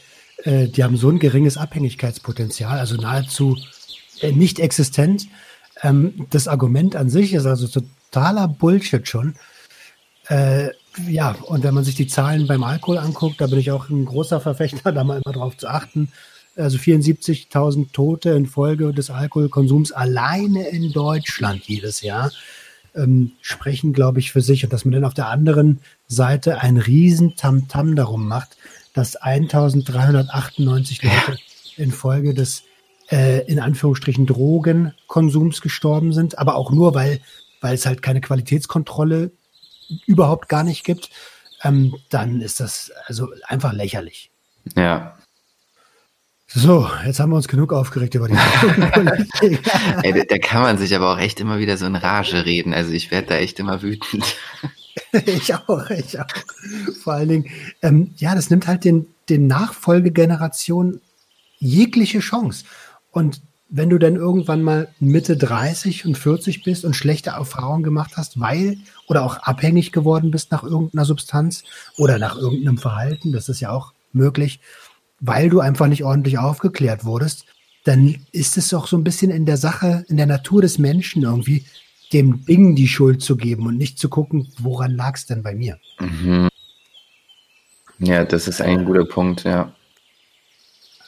äh, die haben so ein geringes Abhängigkeitspotenzial, also nahezu äh, nicht existent. Ähm, das Argument an sich ist also totaler Bullshit schon. Äh, ja, und wenn man sich die Zahlen beim Alkohol anguckt, da bin ich auch ein großer Verfechter, da mal immer drauf zu achten. Also 74.000 Tote infolge des Alkoholkonsums alleine in Deutschland jedes Jahr ähm, sprechen, glaube ich, für sich. Und dass man dann auf der anderen Seite ein riesen Tamtam -Tam darum macht, dass 1398 Leute infolge des äh, in Anführungsstrichen Drogenkonsums gestorben sind, aber auch nur, weil, weil es halt keine Qualitätskontrolle überhaupt gar nicht gibt, ähm, dann ist das also einfach lächerlich. Ja. So, jetzt haben wir uns genug aufgeregt über die Politik. Ey, da, da kann man sich aber auch echt immer wieder so in Rage reden. Also ich werde da echt immer wütend. ich auch, ich auch. Vor allen Dingen, ähm, ja, das nimmt halt den, den Nachfolgegenerationen jegliche Chance. Und wenn du dann irgendwann mal Mitte 30 und 40 bist und schlechte Erfahrungen gemacht hast, weil oder auch abhängig geworden bist nach irgendeiner Substanz oder nach irgendeinem Verhalten, das ist ja auch möglich, weil du einfach nicht ordentlich aufgeklärt wurdest, dann ist es auch so ein bisschen in der Sache, in der Natur des Menschen irgendwie, dem Ding die Schuld zu geben und nicht zu gucken, woran lag es denn bei mir. Mhm. Ja, das ist ein guter Punkt, ja.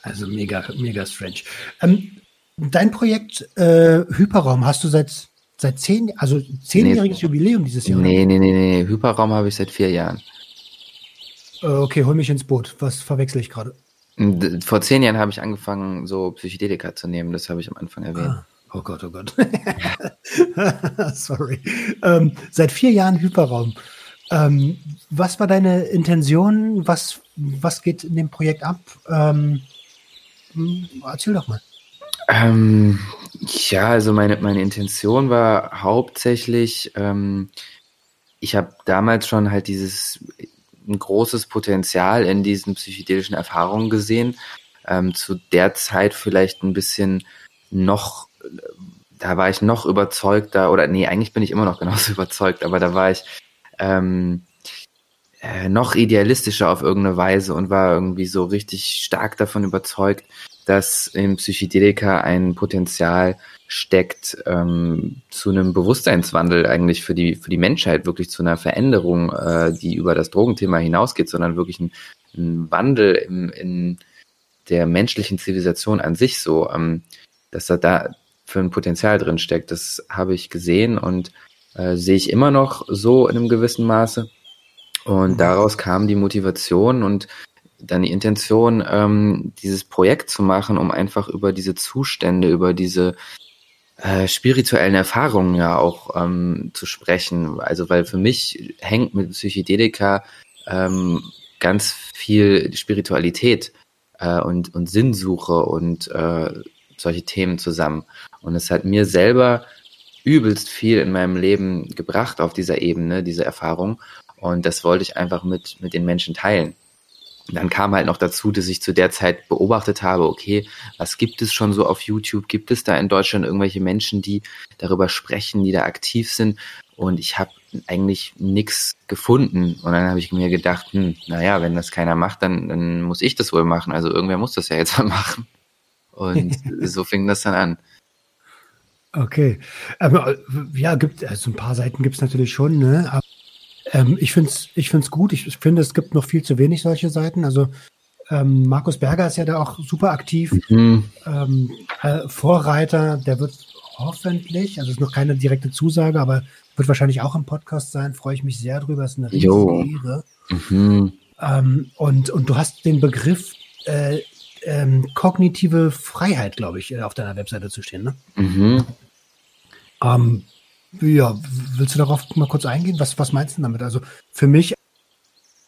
Also mega, mega strange. Ähm, dein Projekt äh, Hyperraum hast du seit seit zehn, also zehnjähriges nee, Jubiläum dieses Jahr? Nee, nee, nee, nee. Hyperraum habe ich seit vier Jahren. Äh, okay, hol mich ins Boot. Was verwechsel ich gerade? Vor zehn Jahren habe ich angefangen, so Psychedelika zu nehmen. Das habe ich am Anfang erwähnt. Ah. Oh Gott, oh Gott. Sorry. Ähm, seit vier Jahren Hyperraum. Ähm, was war deine Intention? Was, was geht in dem Projekt ab? Ähm, hm, erzähl doch mal. Ähm, ja, also meine, meine Intention war hauptsächlich, ähm, ich habe damals schon halt dieses ein großes Potenzial in diesen psychedelischen Erfahrungen gesehen. Ähm, zu der Zeit vielleicht ein bisschen noch da war ich noch überzeugter, oder nee, eigentlich bin ich immer noch genauso überzeugt, aber da war ich ähm, äh, noch idealistischer auf irgendeine Weise und war irgendwie so richtig stark davon überzeugt, dass im Psychedelika ein Potenzial steckt ähm, zu einem Bewusstseinswandel eigentlich für die für die Menschheit wirklich zu einer Veränderung, äh, die über das Drogenthema hinausgeht, sondern wirklich ein, ein Wandel im, in der menschlichen Zivilisation an sich so, ähm, dass da, da für ein Potenzial drin steckt. Das habe ich gesehen und äh, sehe ich immer noch so in einem gewissen Maße. Und mhm. daraus kam die Motivation und dann die Intention, ähm, dieses Projekt zu machen, um einfach über diese Zustände, über diese äh, spirituellen Erfahrungen ja auch ähm, zu sprechen. Also weil für mich hängt mit Psychedelika ähm, ganz viel Spiritualität äh, und, und Sinnsuche und äh, solche Themen zusammen. Und es hat mir selber übelst viel in meinem Leben gebracht auf dieser Ebene, diese Erfahrung. Und das wollte ich einfach mit, mit den Menschen teilen. dann kam halt noch dazu, dass ich zu der Zeit beobachtet habe, okay, was gibt es schon so auf YouTube? Gibt es da in Deutschland irgendwelche Menschen, die darüber sprechen, die da aktiv sind? Und ich habe eigentlich nichts gefunden. Und dann habe ich mir gedacht, hm, naja, wenn das keiner macht, dann, dann muss ich das wohl machen. Also irgendwer muss das ja jetzt mal machen. Und so fing das dann an. Okay. Aber, ja, gibt, also ein paar Seiten gibt es natürlich schon, ne? Aber, ähm, ich finde es ich find's gut. Ich finde, es gibt noch viel zu wenig solche Seiten. Also ähm, Markus Berger ist ja da auch super aktiv. Mhm. Ähm, äh, Vorreiter, der wird hoffentlich, also ist noch keine direkte Zusage, aber wird wahrscheinlich auch im Podcast sein. Freue ich mich sehr drüber. Ist eine riesige Ehre. Mhm. Ähm, und, und du hast den Begriff äh, ähm, kognitive Freiheit, glaube ich, auf deiner Webseite zu stehen. Ne? Mhm. Ähm, ja, willst du darauf mal kurz eingehen? Was, was meinst du damit? Also für mich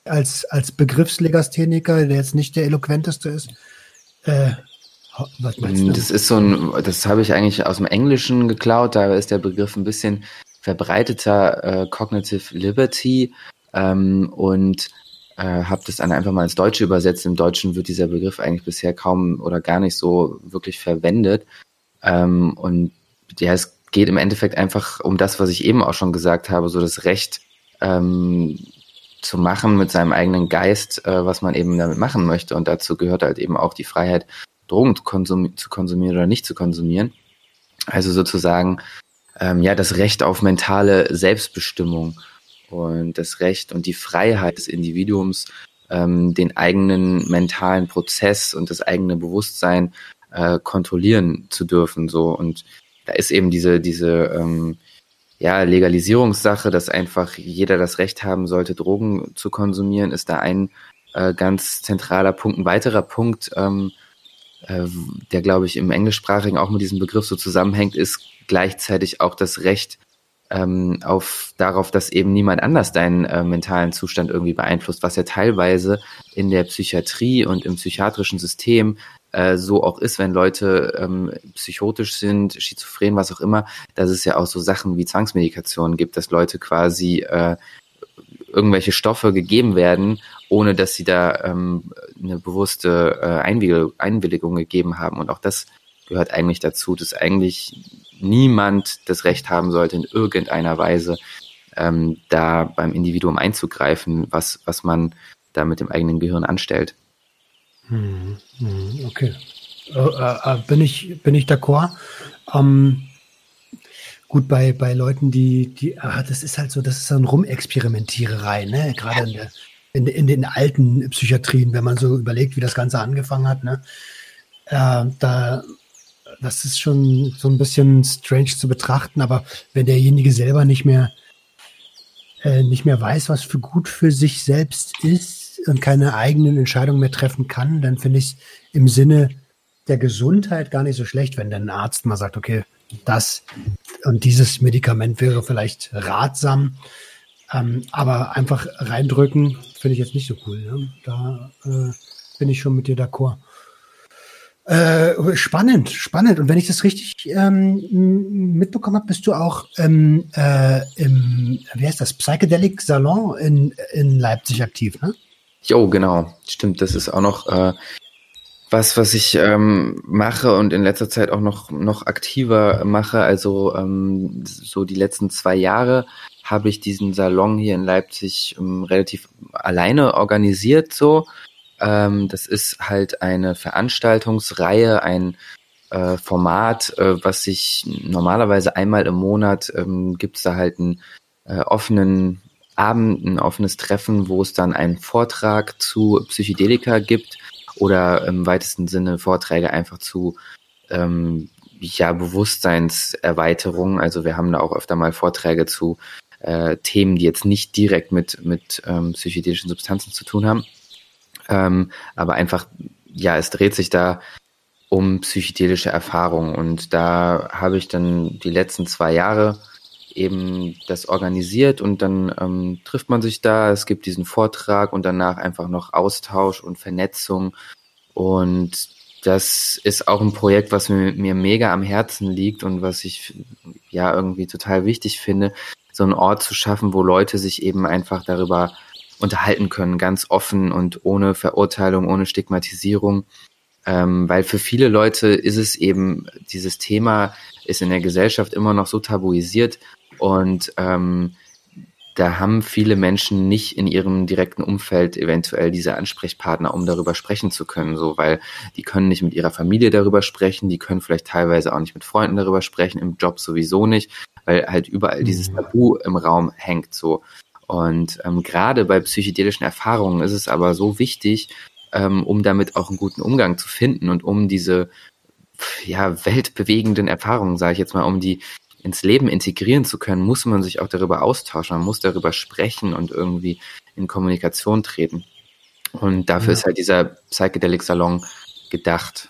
als, als Begriffslegastheniker, der jetzt nicht der eloquenteste ist, äh, was meinst du? Das ist so ein, das habe ich eigentlich aus dem Englischen geklaut, da ist der Begriff ein bisschen verbreiteter äh, Cognitive Liberty ähm, und äh, habe das dann einfach mal ins Deutsche übersetzt. Im Deutschen wird dieser Begriff eigentlich bisher kaum oder gar nicht so wirklich verwendet. Ähm, und ja, es geht im Endeffekt einfach um das, was ich eben auch schon gesagt habe, so das Recht ähm, zu machen mit seinem eigenen Geist, äh, was man eben damit machen möchte. Und dazu gehört halt eben auch die Freiheit, Drogen zu, konsum zu konsumieren oder nicht zu konsumieren. Also sozusagen, ähm, ja, das Recht auf mentale Selbstbestimmung und das Recht und die Freiheit des Individuums, ähm, den eigenen mentalen Prozess und das eigene Bewusstsein äh, kontrollieren zu dürfen. So und da ist eben diese, diese ähm, ja, Legalisierungssache, dass einfach jeder das Recht haben sollte, Drogen zu konsumieren, ist da ein äh, ganz zentraler Punkt. Ein weiterer Punkt, ähm, äh, der, glaube ich, im Englischsprachigen auch mit diesem Begriff so zusammenhängt, ist gleichzeitig auch das Recht ähm, auf darauf, dass eben niemand anders deinen äh, mentalen Zustand irgendwie beeinflusst, was ja teilweise in der Psychiatrie und im psychiatrischen System äh, so auch ist, wenn Leute ähm, psychotisch sind, schizophren, was auch immer, dass es ja auch so Sachen wie Zwangsmedikationen gibt, dass Leute quasi äh, irgendwelche Stoffe gegeben werden, ohne dass sie da ähm, eine bewusste äh, Einwilligung gegeben haben. Und auch das gehört eigentlich dazu, dass eigentlich niemand das Recht haben sollte, in irgendeiner Weise ähm, da beim Individuum einzugreifen, was, was man da mit dem eigenen Gehirn anstellt. Hm, okay. Äh, äh, äh, bin ich, bin ich d'accord. Ähm, gut, bei, bei Leuten, die, die, ah, das ist halt so, das ist so ein Rumexperimentiererei, ne? Gerade in, der, in, in den alten Psychiatrien, wenn man so überlegt, wie das Ganze angefangen hat, ne? Äh, da, das ist schon so ein bisschen strange zu betrachten, aber wenn derjenige selber nicht mehr, äh, nicht mehr weiß, was für gut für sich selbst ist, und keine eigenen Entscheidungen mehr treffen kann, dann finde ich es im Sinne der Gesundheit gar nicht so schlecht, wenn ein Arzt mal sagt, okay, das und dieses Medikament wäre vielleicht ratsam, ähm, aber einfach reindrücken finde ich jetzt nicht so cool. Ne? Da äh, bin ich schon mit dir d'accord. Äh, spannend, spannend. Und wenn ich das richtig ähm, mitbekommen habe, bist du auch ähm, äh, im, wie heißt das, Psychedelic Salon in, in Leipzig aktiv, ne? Jo, genau. Stimmt, das ist auch noch äh, was, was ich ähm, mache und in letzter Zeit auch noch, noch aktiver mache. Also ähm, so die letzten zwei Jahre habe ich diesen Salon hier in Leipzig ähm, relativ alleine organisiert so. Ähm, das ist halt eine Veranstaltungsreihe, ein äh, Format, äh, was sich normalerweise einmal im Monat ähm, gibt es da halt einen äh, offenen Abend, ein offenes Treffen, wo es dann einen Vortrag zu Psychedelika gibt oder im weitesten Sinne Vorträge einfach zu ähm, ja, Bewusstseinserweiterung. Also wir haben da auch öfter mal Vorträge zu äh, Themen, die jetzt nicht direkt mit, mit ähm, psychedelischen Substanzen zu tun haben. Ähm, aber einfach, ja, es dreht sich da um psychedelische Erfahrungen. Und da habe ich dann die letzten zwei Jahre eben das organisiert und dann ähm, trifft man sich da, es gibt diesen Vortrag und danach einfach noch Austausch und Vernetzung. Und das ist auch ein Projekt, was mir, mir mega am Herzen liegt und was ich ja irgendwie total wichtig finde, so einen Ort zu schaffen, wo Leute sich eben einfach darüber unterhalten können, ganz offen und ohne Verurteilung, ohne Stigmatisierung. Ähm, weil für viele Leute ist es eben, dieses Thema ist in der Gesellschaft immer noch so tabuisiert und ähm, da haben viele Menschen nicht in ihrem direkten Umfeld eventuell diese Ansprechpartner, um darüber sprechen zu können, so, weil die können nicht mit ihrer Familie darüber sprechen, die können vielleicht teilweise auch nicht mit Freunden darüber sprechen, im Job sowieso nicht, weil halt überall dieses mhm. Tabu im Raum hängt, so. Und ähm, gerade bei psychedelischen Erfahrungen ist es aber so wichtig, ähm, um damit auch einen guten Umgang zu finden und um diese ja weltbewegenden Erfahrungen, sage ich jetzt mal, um die ins Leben integrieren zu können, muss man sich auch darüber austauschen, man muss darüber sprechen und irgendwie in Kommunikation treten. Und dafür ja. ist halt dieser Psychedelic Salon gedacht.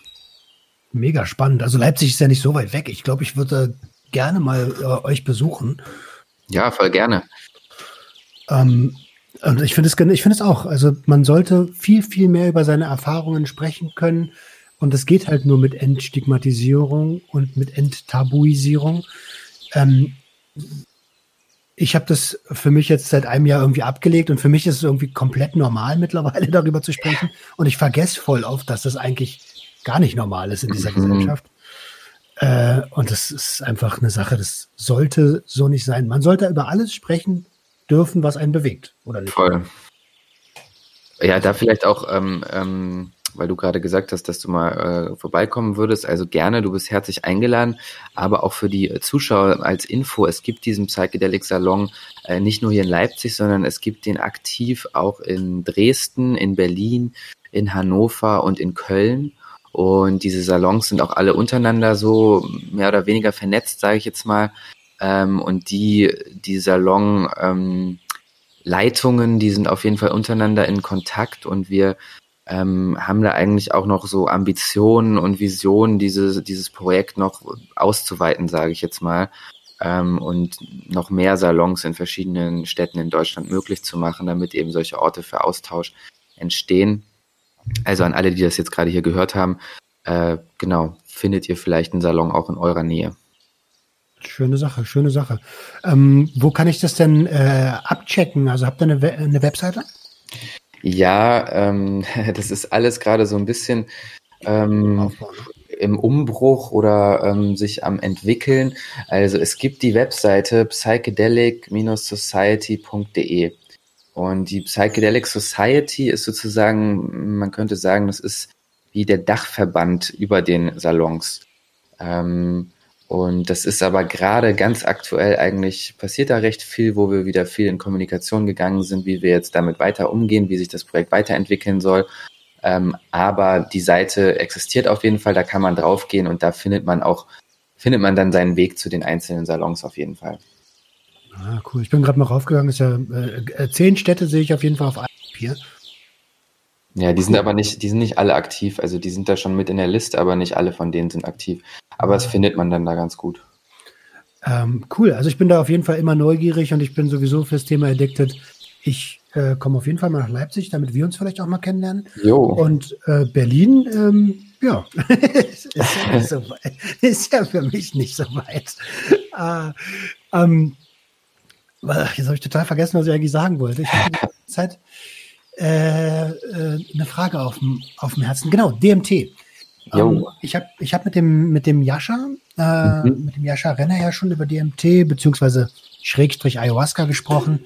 Mega spannend. Also Leipzig ist ja nicht so weit weg. Ich glaube, ich würde gerne mal äh, euch besuchen. Ja, voll gerne. Ähm, und ich finde es, ich finde es auch. Also man sollte viel, viel mehr über seine Erfahrungen sprechen können. Und das geht halt nur mit Entstigmatisierung und mit Enttabuisierung. Ähm, ich habe das für mich jetzt seit einem Jahr irgendwie abgelegt und für mich ist es irgendwie komplett normal mittlerweile darüber zu sprechen. Und ich vergesse voll oft, dass das eigentlich gar nicht normal ist in dieser mhm. Gesellschaft. Äh, und das ist einfach eine Sache, das sollte so nicht sein. Man sollte über alles sprechen dürfen, was einen bewegt, oder nicht? Voll. Ja, da vielleicht auch ähm, ähm, weil du gerade gesagt hast, dass du mal äh, vorbeikommen würdest. Also gerne, du bist herzlich eingeladen, aber auch für die Zuschauer als Info, es gibt diesen Psychedelic Salon äh, nicht nur hier in Leipzig, sondern es gibt den aktiv auch in Dresden, in Berlin, in Hannover und in Köln. Und diese Salons sind auch alle untereinander so mehr oder weniger vernetzt, sage ich jetzt mal. Ähm, und die, die Salon ähm, die sind auf jeden Fall untereinander in Kontakt und wir ähm, haben da eigentlich auch noch so Ambitionen und Visionen, diese, dieses Projekt noch auszuweiten, sage ich jetzt mal, ähm, und noch mehr Salons in verschiedenen Städten in Deutschland möglich zu machen, damit eben solche Orte für Austausch entstehen. Also an alle, die das jetzt gerade hier gehört haben, äh, genau, findet ihr vielleicht einen Salon auch in eurer Nähe. Schöne Sache, schöne Sache. Ähm, wo kann ich das denn äh, abchecken? Also habt ihr eine, We eine Webseite? Ja, ähm, das ist alles gerade so ein bisschen ähm, im Umbruch oder ähm, sich am entwickeln. Also es gibt die Webseite psychedelic-society.de und die Psychedelic Society ist sozusagen, man könnte sagen, das ist wie der Dachverband über den Salons. Ähm, und das ist aber gerade ganz aktuell eigentlich passiert da recht viel, wo wir wieder viel in Kommunikation gegangen sind, wie wir jetzt damit weiter umgehen, wie sich das Projekt weiterentwickeln soll. Ähm, aber die Seite existiert auf jeden Fall, da kann man draufgehen und da findet man auch, findet man dann seinen Weg zu den einzelnen Salons auf jeden Fall. Ah, cool. Ich bin gerade mal raufgegangen. Ist ja, äh, zehn Städte sehe ich auf jeden Fall auf einem Papier. Ja, die sind aber nicht, die sind nicht alle aktiv. Also die sind da schon mit in der Liste, aber nicht alle von denen sind aktiv. Aber es findet man dann da ganz gut. Ähm, cool. Also ich bin da auf jeden Fall immer neugierig und ich bin sowieso fürs Thema Addicted. Ich äh, komme auf jeden Fall mal nach Leipzig, damit wir uns vielleicht auch mal kennenlernen. Jo. Und äh, Berlin, ähm, ja, ist, ja so ist, ja für mich nicht so weit. Äh, ähm, jetzt habe ich total vergessen, was ich eigentlich sagen wollte. Ich habe die Zeit äh, äh, eine Frage auf dem, auf dem Herzen. Genau, DMT. Ähm, ich habe ich hab mit dem, mit dem Jascha, äh, mhm. mit dem Jascha Renner ja schon über DMT beziehungsweise Schrägstrich Ayahuasca gesprochen.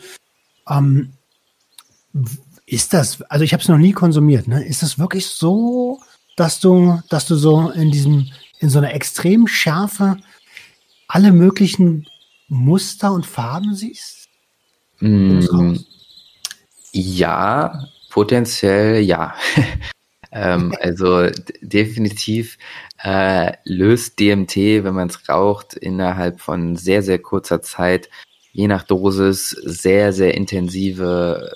Ähm, ist das, also ich habe es noch nie konsumiert, ne? Ist das wirklich so, dass du, dass du so in diesem, in so einer extrem Schärfe alle möglichen Muster und Farben siehst? Mm, ja, potenziell ja. ähm, also definitiv äh, löst DMT, wenn man es raucht, innerhalb von sehr, sehr kurzer Zeit, je nach Dosis, sehr, sehr intensive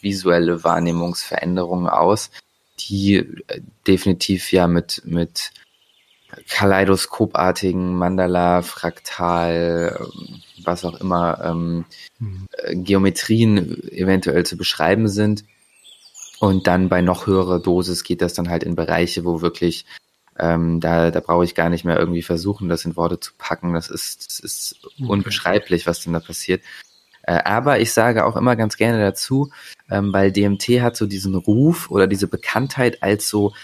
visuelle Wahrnehmungsveränderungen aus, die äh, definitiv ja mit, mit kaleidoskopartigen Mandala, Fraktal, ähm, was auch immer, ähm, mhm. Geometrien eventuell zu beschreiben sind. Und dann bei noch höherer Dosis geht das dann halt in Bereiche, wo wirklich ähm, da, da brauche ich gar nicht mehr irgendwie versuchen, das in Worte zu packen. Das ist, das ist unbeschreiblich, was denn da passiert. Äh, aber ich sage auch immer ganz gerne dazu, ähm, weil DMT hat so diesen Ruf oder diese Bekanntheit als so,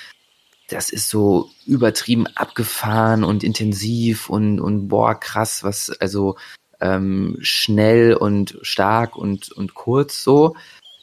das ist so übertrieben abgefahren und intensiv und, und boah, krass, was, also ähm, schnell und stark und, und kurz so.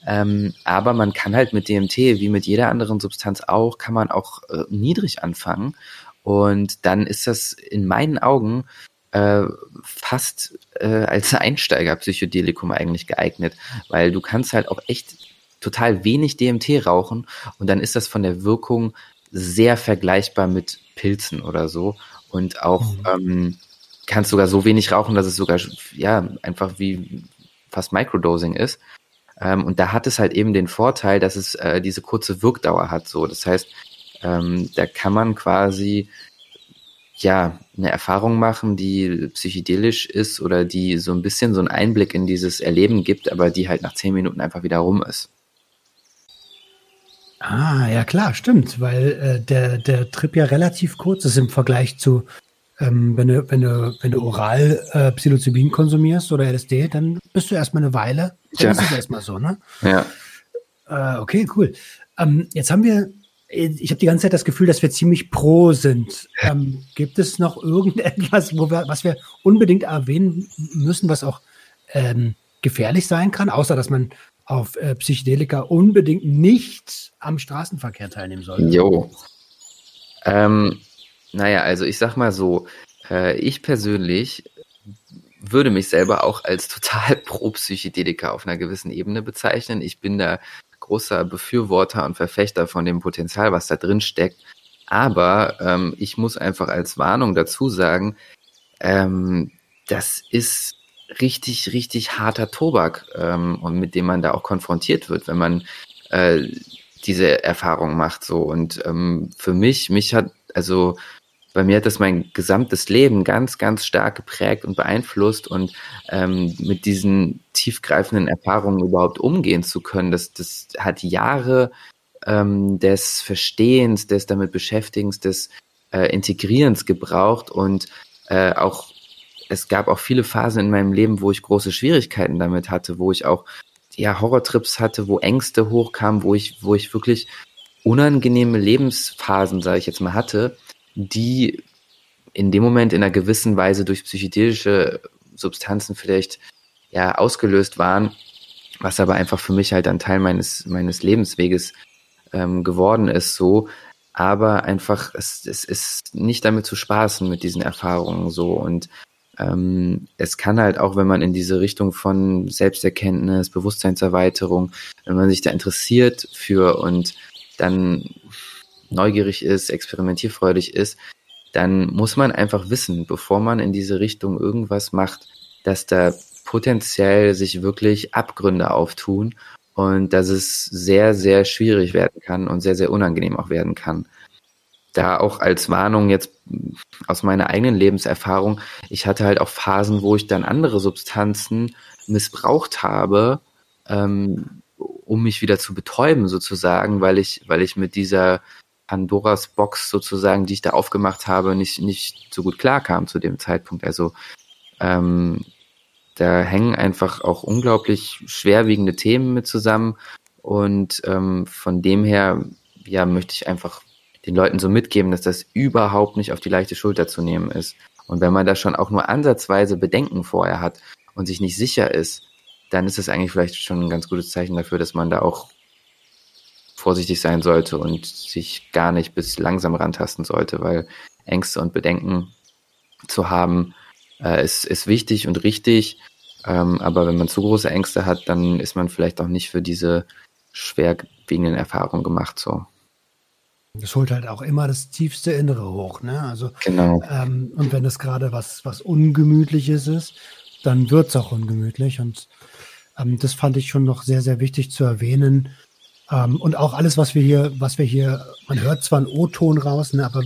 Ähm, aber man kann halt mit DMT, wie mit jeder anderen Substanz auch, kann man auch äh, niedrig anfangen. Und dann ist das in meinen Augen äh, fast äh, als Einsteiger-Psychedelikum eigentlich geeignet, weil du kannst halt auch echt total wenig DMT rauchen und dann ist das von der Wirkung sehr vergleichbar mit Pilzen oder so und auch mhm. ähm, kannst sogar so wenig rauchen, dass es sogar ja einfach wie fast Microdosing ist. Ähm, und da hat es halt eben den Vorteil, dass es äh, diese kurze Wirkdauer hat. So, das heißt, ähm, da kann man quasi ja eine Erfahrung machen, die psychedelisch ist oder die so ein bisschen so einen Einblick in dieses Erleben gibt, aber die halt nach zehn Minuten einfach wieder rum ist. Ah, ja klar, stimmt, weil äh, der, der Trip ja relativ kurz ist im Vergleich zu, ähm, wenn, du, wenn, du, wenn du oral äh, Psilocybin konsumierst oder LSD, dann bist du erstmal eine Weile. Dann ja. ist es erstmal so, ne? Ja. Äh, okay, cool. Ähm, jetzt haben wir ich habe die ganze Zeit das Gefühl, dass wir ziemlich pro sind. Ähm, gibt es noch irgendetwas, wo wir, was wir unbedingt erwähnen müssen, was auch ähm, gefährlich sein kann, außer dass man auf äh, Psychedelika unbedingt nicht am Straßenverkehr teilnehmen sollte? Jo. Ähm, naja, also ich sag mal so, äh, ich persönlich würde mich selber auch als total pro Psychedelika auf einer gewissen Ebene bezeichnen. Ich bin da großer Befürworter und Verfechter von dem Potenzial, was da drin steckt. Aber ähm, ich muss einfach als Warnung dazu sagen, ähm, das ist richtig, richtig harter Tobak ähm, und mit dem man da auch konfrontiert wird, wenn man äh, diese Erfahrung macht. So und ähm, für mich, mich hat also bei mir hat das mein gesamtes Leben ganz, ganz stark geprägt und beeinflusst und ähm, mit diesen tiefgreifenden Erfahrungen überhaupt umgehen zu können, das, das hat Jahre ähm, des Verstehens, des damit Beschäftigens, des äh, Integrierens gebraucht und äh, auch es gab auch viele Phasen in meinem Leben, wo ich große Schwierigkeiten damit hatte, wo ich auch ja Horrortrips hatte, wo Ängste hochkamen, wo ich wo ich wirklich unangenehme Lebensphasen, sage ich jetzt mal, hatte die in dem Moment in einer gewissen Weise durch psychedelische Substanzen vielleicht ja ausgelöst waren, was aber einfach für mich halt ein Teil meines meines Lebensweges ähm, geworden ist so. Aber einfach es, es ist nicht damit zu spaßen mit diesen Erfahrungen so. Und ähm, es kann halt auch, wenn man in diese Richtung von Selbsterkenntnis, Bewusstseinserweiterung, wenn man sich da interessiert für und dann neugierig ist, experimentierfreudig ist, dann muss man einfach wissen, bevor man in diese Richtung irgendwas macht, dass da potenziell sich wirklich Abgründe auftun und dass es sehr, sehr schwierig werden kann und sehr, sehr unangenehm auch werden kann. Da auch als Warnung jetzt aus meiner eigenen Lebenserfahrung, ich hatte halt auch Phasen, wo ich dann andere Substanzen missbraucht habe, ähm, um mich wieder zu betäuben sozusagen, weil ich, weil ich mit dieser Pandoras Box sozusagen, die ich da aufgemacht habe, nicht, nicht so gut klarkam zu dem Zeitpunkt. Also ähm, da hängen einfach auch unglaublich schwerwiegende Themen mit zusammen. Und ähm, von dem her, ja, möchte ich einfach den Leuten so mitgeben, dass das überhaupt nicht auf die leichte Schulter zu nehmen ist. Und wenn man da schon auch nur ansatzweise Bedenken vorher hat und sich nicht sicher ist, dann ist das eigentlich vielleicht schon ein ganz gutes Zeichen dafür, dass man da auch vorsichtig sein sollte und sich gar nicht bis langsam rantasten sollte, weil Ängste und Bedenken zu haben, äh, ist, ist wichtig und richtig. Ähm, aber wenn man zu große Ängste hat, dann ist man vielleicht auch nicht für diese schwerwiegenden Erfahrungen gemacht. So. Das holt halt auch immer das tiefste Innere hoch, ne? Also genau. Ähm, und wenn es gerade was was ungemütliches ist, dann wird es auch ungemütlich und ähm, das fand ich schon noch sehr sehr wichtig zu erwähnen, ähm, und auch alles, was wir hier, was wir hier, man hört zwar einen O-Ton raus, ne, aber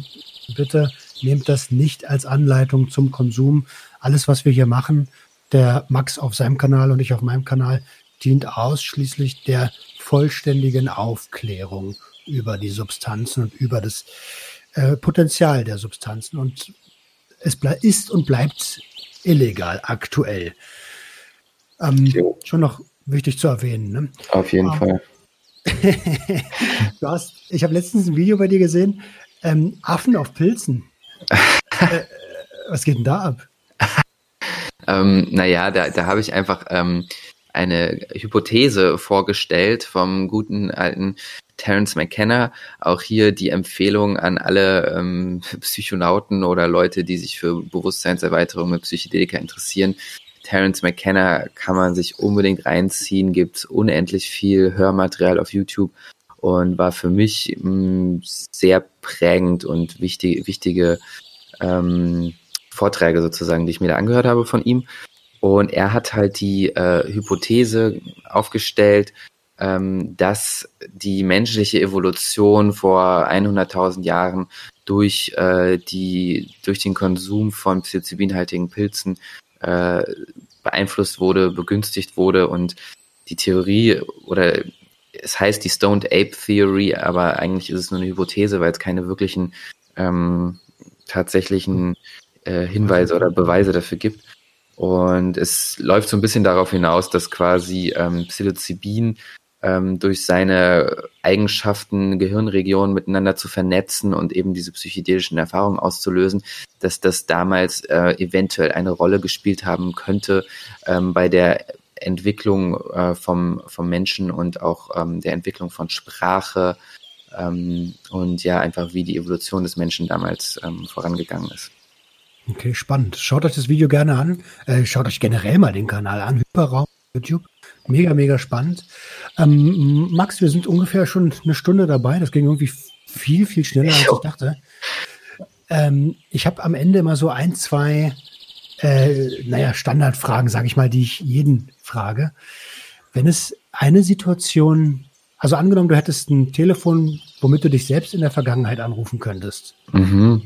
bitte nehmt das nicht als Anleitung zum Konsum. Alles, was wir hier machen, der Max auf seinem Kanal und ich auf meinem Kanal, dient ausschließlich der vollständigen Aufklärung über die Substanzen und über das äh, Potenzial der Substanzen. Und es ist und bleibt illegal aktuell. Ähm, schon noch wichtig zu erwähnen. Ne? Auf jeden ähm, Fall. Du hast, ich habe letztens ein Video bei dir gesehen, ähm, Affen auf Pilzen. äh, was geht denn da ab? ähm, naja, da, da habe ich einfach ähm, eine Hypothese vorgestellt vom guten alten Terence McKenna. Auch hier die Empfehlung an alle ähm, Psychonauten oder Leute, die sich für Bewusstseinserweiterung mit Psychedelika interessieren. Terence McKenna kann man sich unbedingt reinziehen, gibt unendlich viel Hörmaterial auf YouTube und war für mich mh, mm, sehr prägend und wichtig, wichtige ähm, Vorträge sozusagen, die ich mir da angehört habe von ihm. Und er hat halt die äh, Hypothese aufgestellt, ähm, dass die menschliche Evolution vor 100.000 Jahren durch äh, die durch den Konsum von psilocybinhaltigen Pilzen äh, beeinflusst wurde, begünstigt wurde und die Theorie oder es heißt die Stoned Ape Theory, aber eigentlich ist es nur eine Hypothese, weil es keine wirklichen ähm, tatsächlichen äh, Hinweise oder Beweise dafür gibt. Und es läuft so ein bisschen darauf hinaus, dass quasi ähm, Psilocybin ähm, durch seine Eigenschaften, Gehirnregionen miteinander zu vernetzen und eben diese psychedelischen Erfahrungen auszulösen, dass das damals äh, eventuell eine Rolle gespielt haben könnte ähm, bei der Entwicklung äh, vom, vom Menschen und auch ähm, der Entwicklung von Sprache ähm, und ja, einfach wie die Evolution des Menschen damals ähm, vorangegangen ist. Okay, spannend. Schaut euch das Video gerne an. Äh, schaut euch generell mal den Kanal an. Hyperraum YouTube. Mega, mega spannend. Ähm, Max, wir sind ungefähr schon eine Stunde dabei. Das ging irgendwie viel, viel schneller, als ich dachte. Ähm, ich habe am Ende immer so ein, zwei, äh, naja, Standardfragen, sage ich mal, die ich jeden frage. Wenn es eine Situation, also angenommen, du hättest ein Telefon, womit du dich selbst in der Vergangenheit anrufen könntest. Mhm.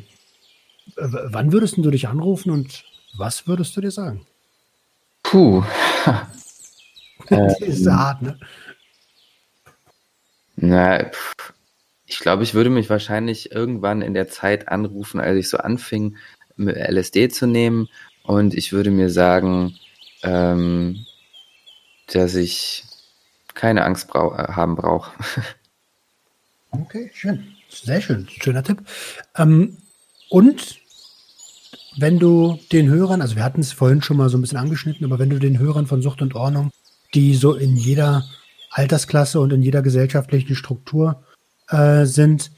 Wann würdest du dich anrufen und was würdest du dir sagen? Puh. ähm, hart, ne? Na, ich glaube, ich würde mich wahrscheinlich irgendwann in der Zeit anrufen, als ich so anfing, LSD zu nehmen. Und ich würde mir sagen, ähm, dass ich keine Angst brau haben brauche. Okay, schön. Sehr schön. Schöner Tipp. Ähm, und wenn du den Hörern, also wir hatten es vorhin schon mal so ein bisschen angeschnitten, aber wenn du den Hörern von Sucht und Ordnung die so in jeder Altersklasse und in jeder gesellschaftlichen Struktur äh, sind,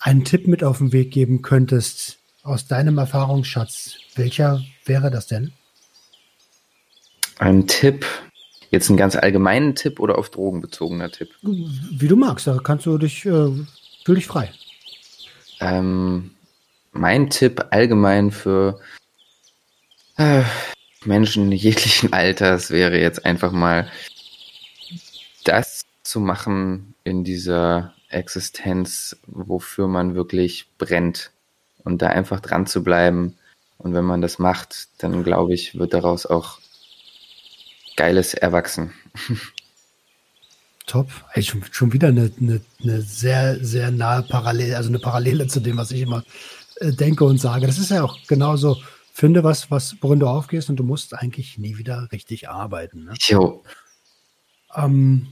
einen Tipp mit auf den Weg geben könntest aus deinem Erfahrungsschatz, welcher wäre das denn? Ein Tipp, jetzt einen ganz allgemeinen Tipp oder auf Drogen bezogener Tipp? Wie du magst, da kannst du dich, äh, fühl dich frei. Ähm, mein Tipp allgemein für äh, Menschen jeglichen Alters wäre jetzt einfach mal das zu machen in dieser Existenz, wofür man wirklich brennt und da einfach dran zu bleiben. Und wenn man das macht, dann glaube ich, wird daraus auch Geiles erwachsen. Top. Ey, schon, schon wieder eine, eine, eine sehr, sehr nahe Parallele, also eine Parallele zu dem, was ich immer äh, denke und sage. Das ist ja auch genauso finde was, was, worin du aufgehst und du musst eigentlich nie wieder richtig arbeiten. Ne? Jo. Ähm,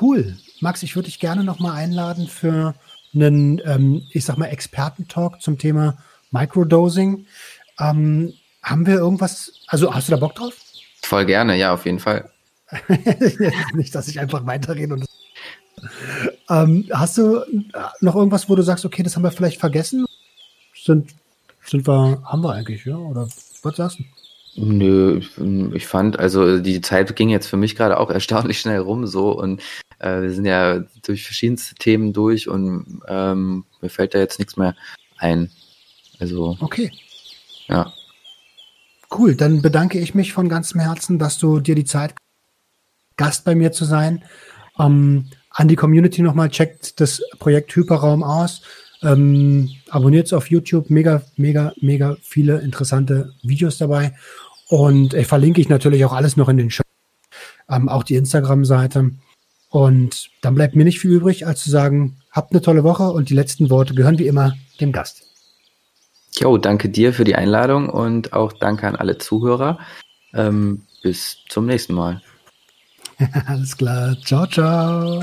cool. Max, ich würde dich gerne noch mal einladen für einen, ähm, ich sag mal, Expertentalk zum Thema Microdosing. Ähm, haben wir irgendwas, also hast du da Bock drauf? Voll gerne, ja, auf jeden Fall. Nicht, dass ich einfach weiterrede und ähm, hast du noch irgendwas, wo du sagst, okay, das haben wir vielleicht vergessen? Sind sind wir, haben wir eigentlich, ja? Oder was sagst du? Nö, ich fand, also die Zeit ging jetzt für mich gerade auch erstaunlich schnell rum so und äh, wir sind ja durch verschiedenste Themen durch und ähm, mir fällt da jetzt nichts mehr ein. Also. Okay. Ja. Cool, dann bedanke ich mich von ganzem Herzen, dass du dir die Zeit Gast bei mir zu sein. Ähm, an die Community nochmal, checkt das Projekt Hyperraum aus. Ähm, abonniert es auf YouTube, mega, mega, mega viele interessante Videos dabei. Und äh, verlinke ich natürlich auch alles noch in den Show, ähm, auch die Instagram-Seite. Und dann bleibt mir nicht viel übrig, als zu sagen, habt eine tolle Woche und die letzten Worte gehören wie immer dem Gast. Jo, danke dir für die Einladung und auch danke an alle Zuhörer. Ähm, bis zum nächsten Mal. Alles klar. Ciao, ciao.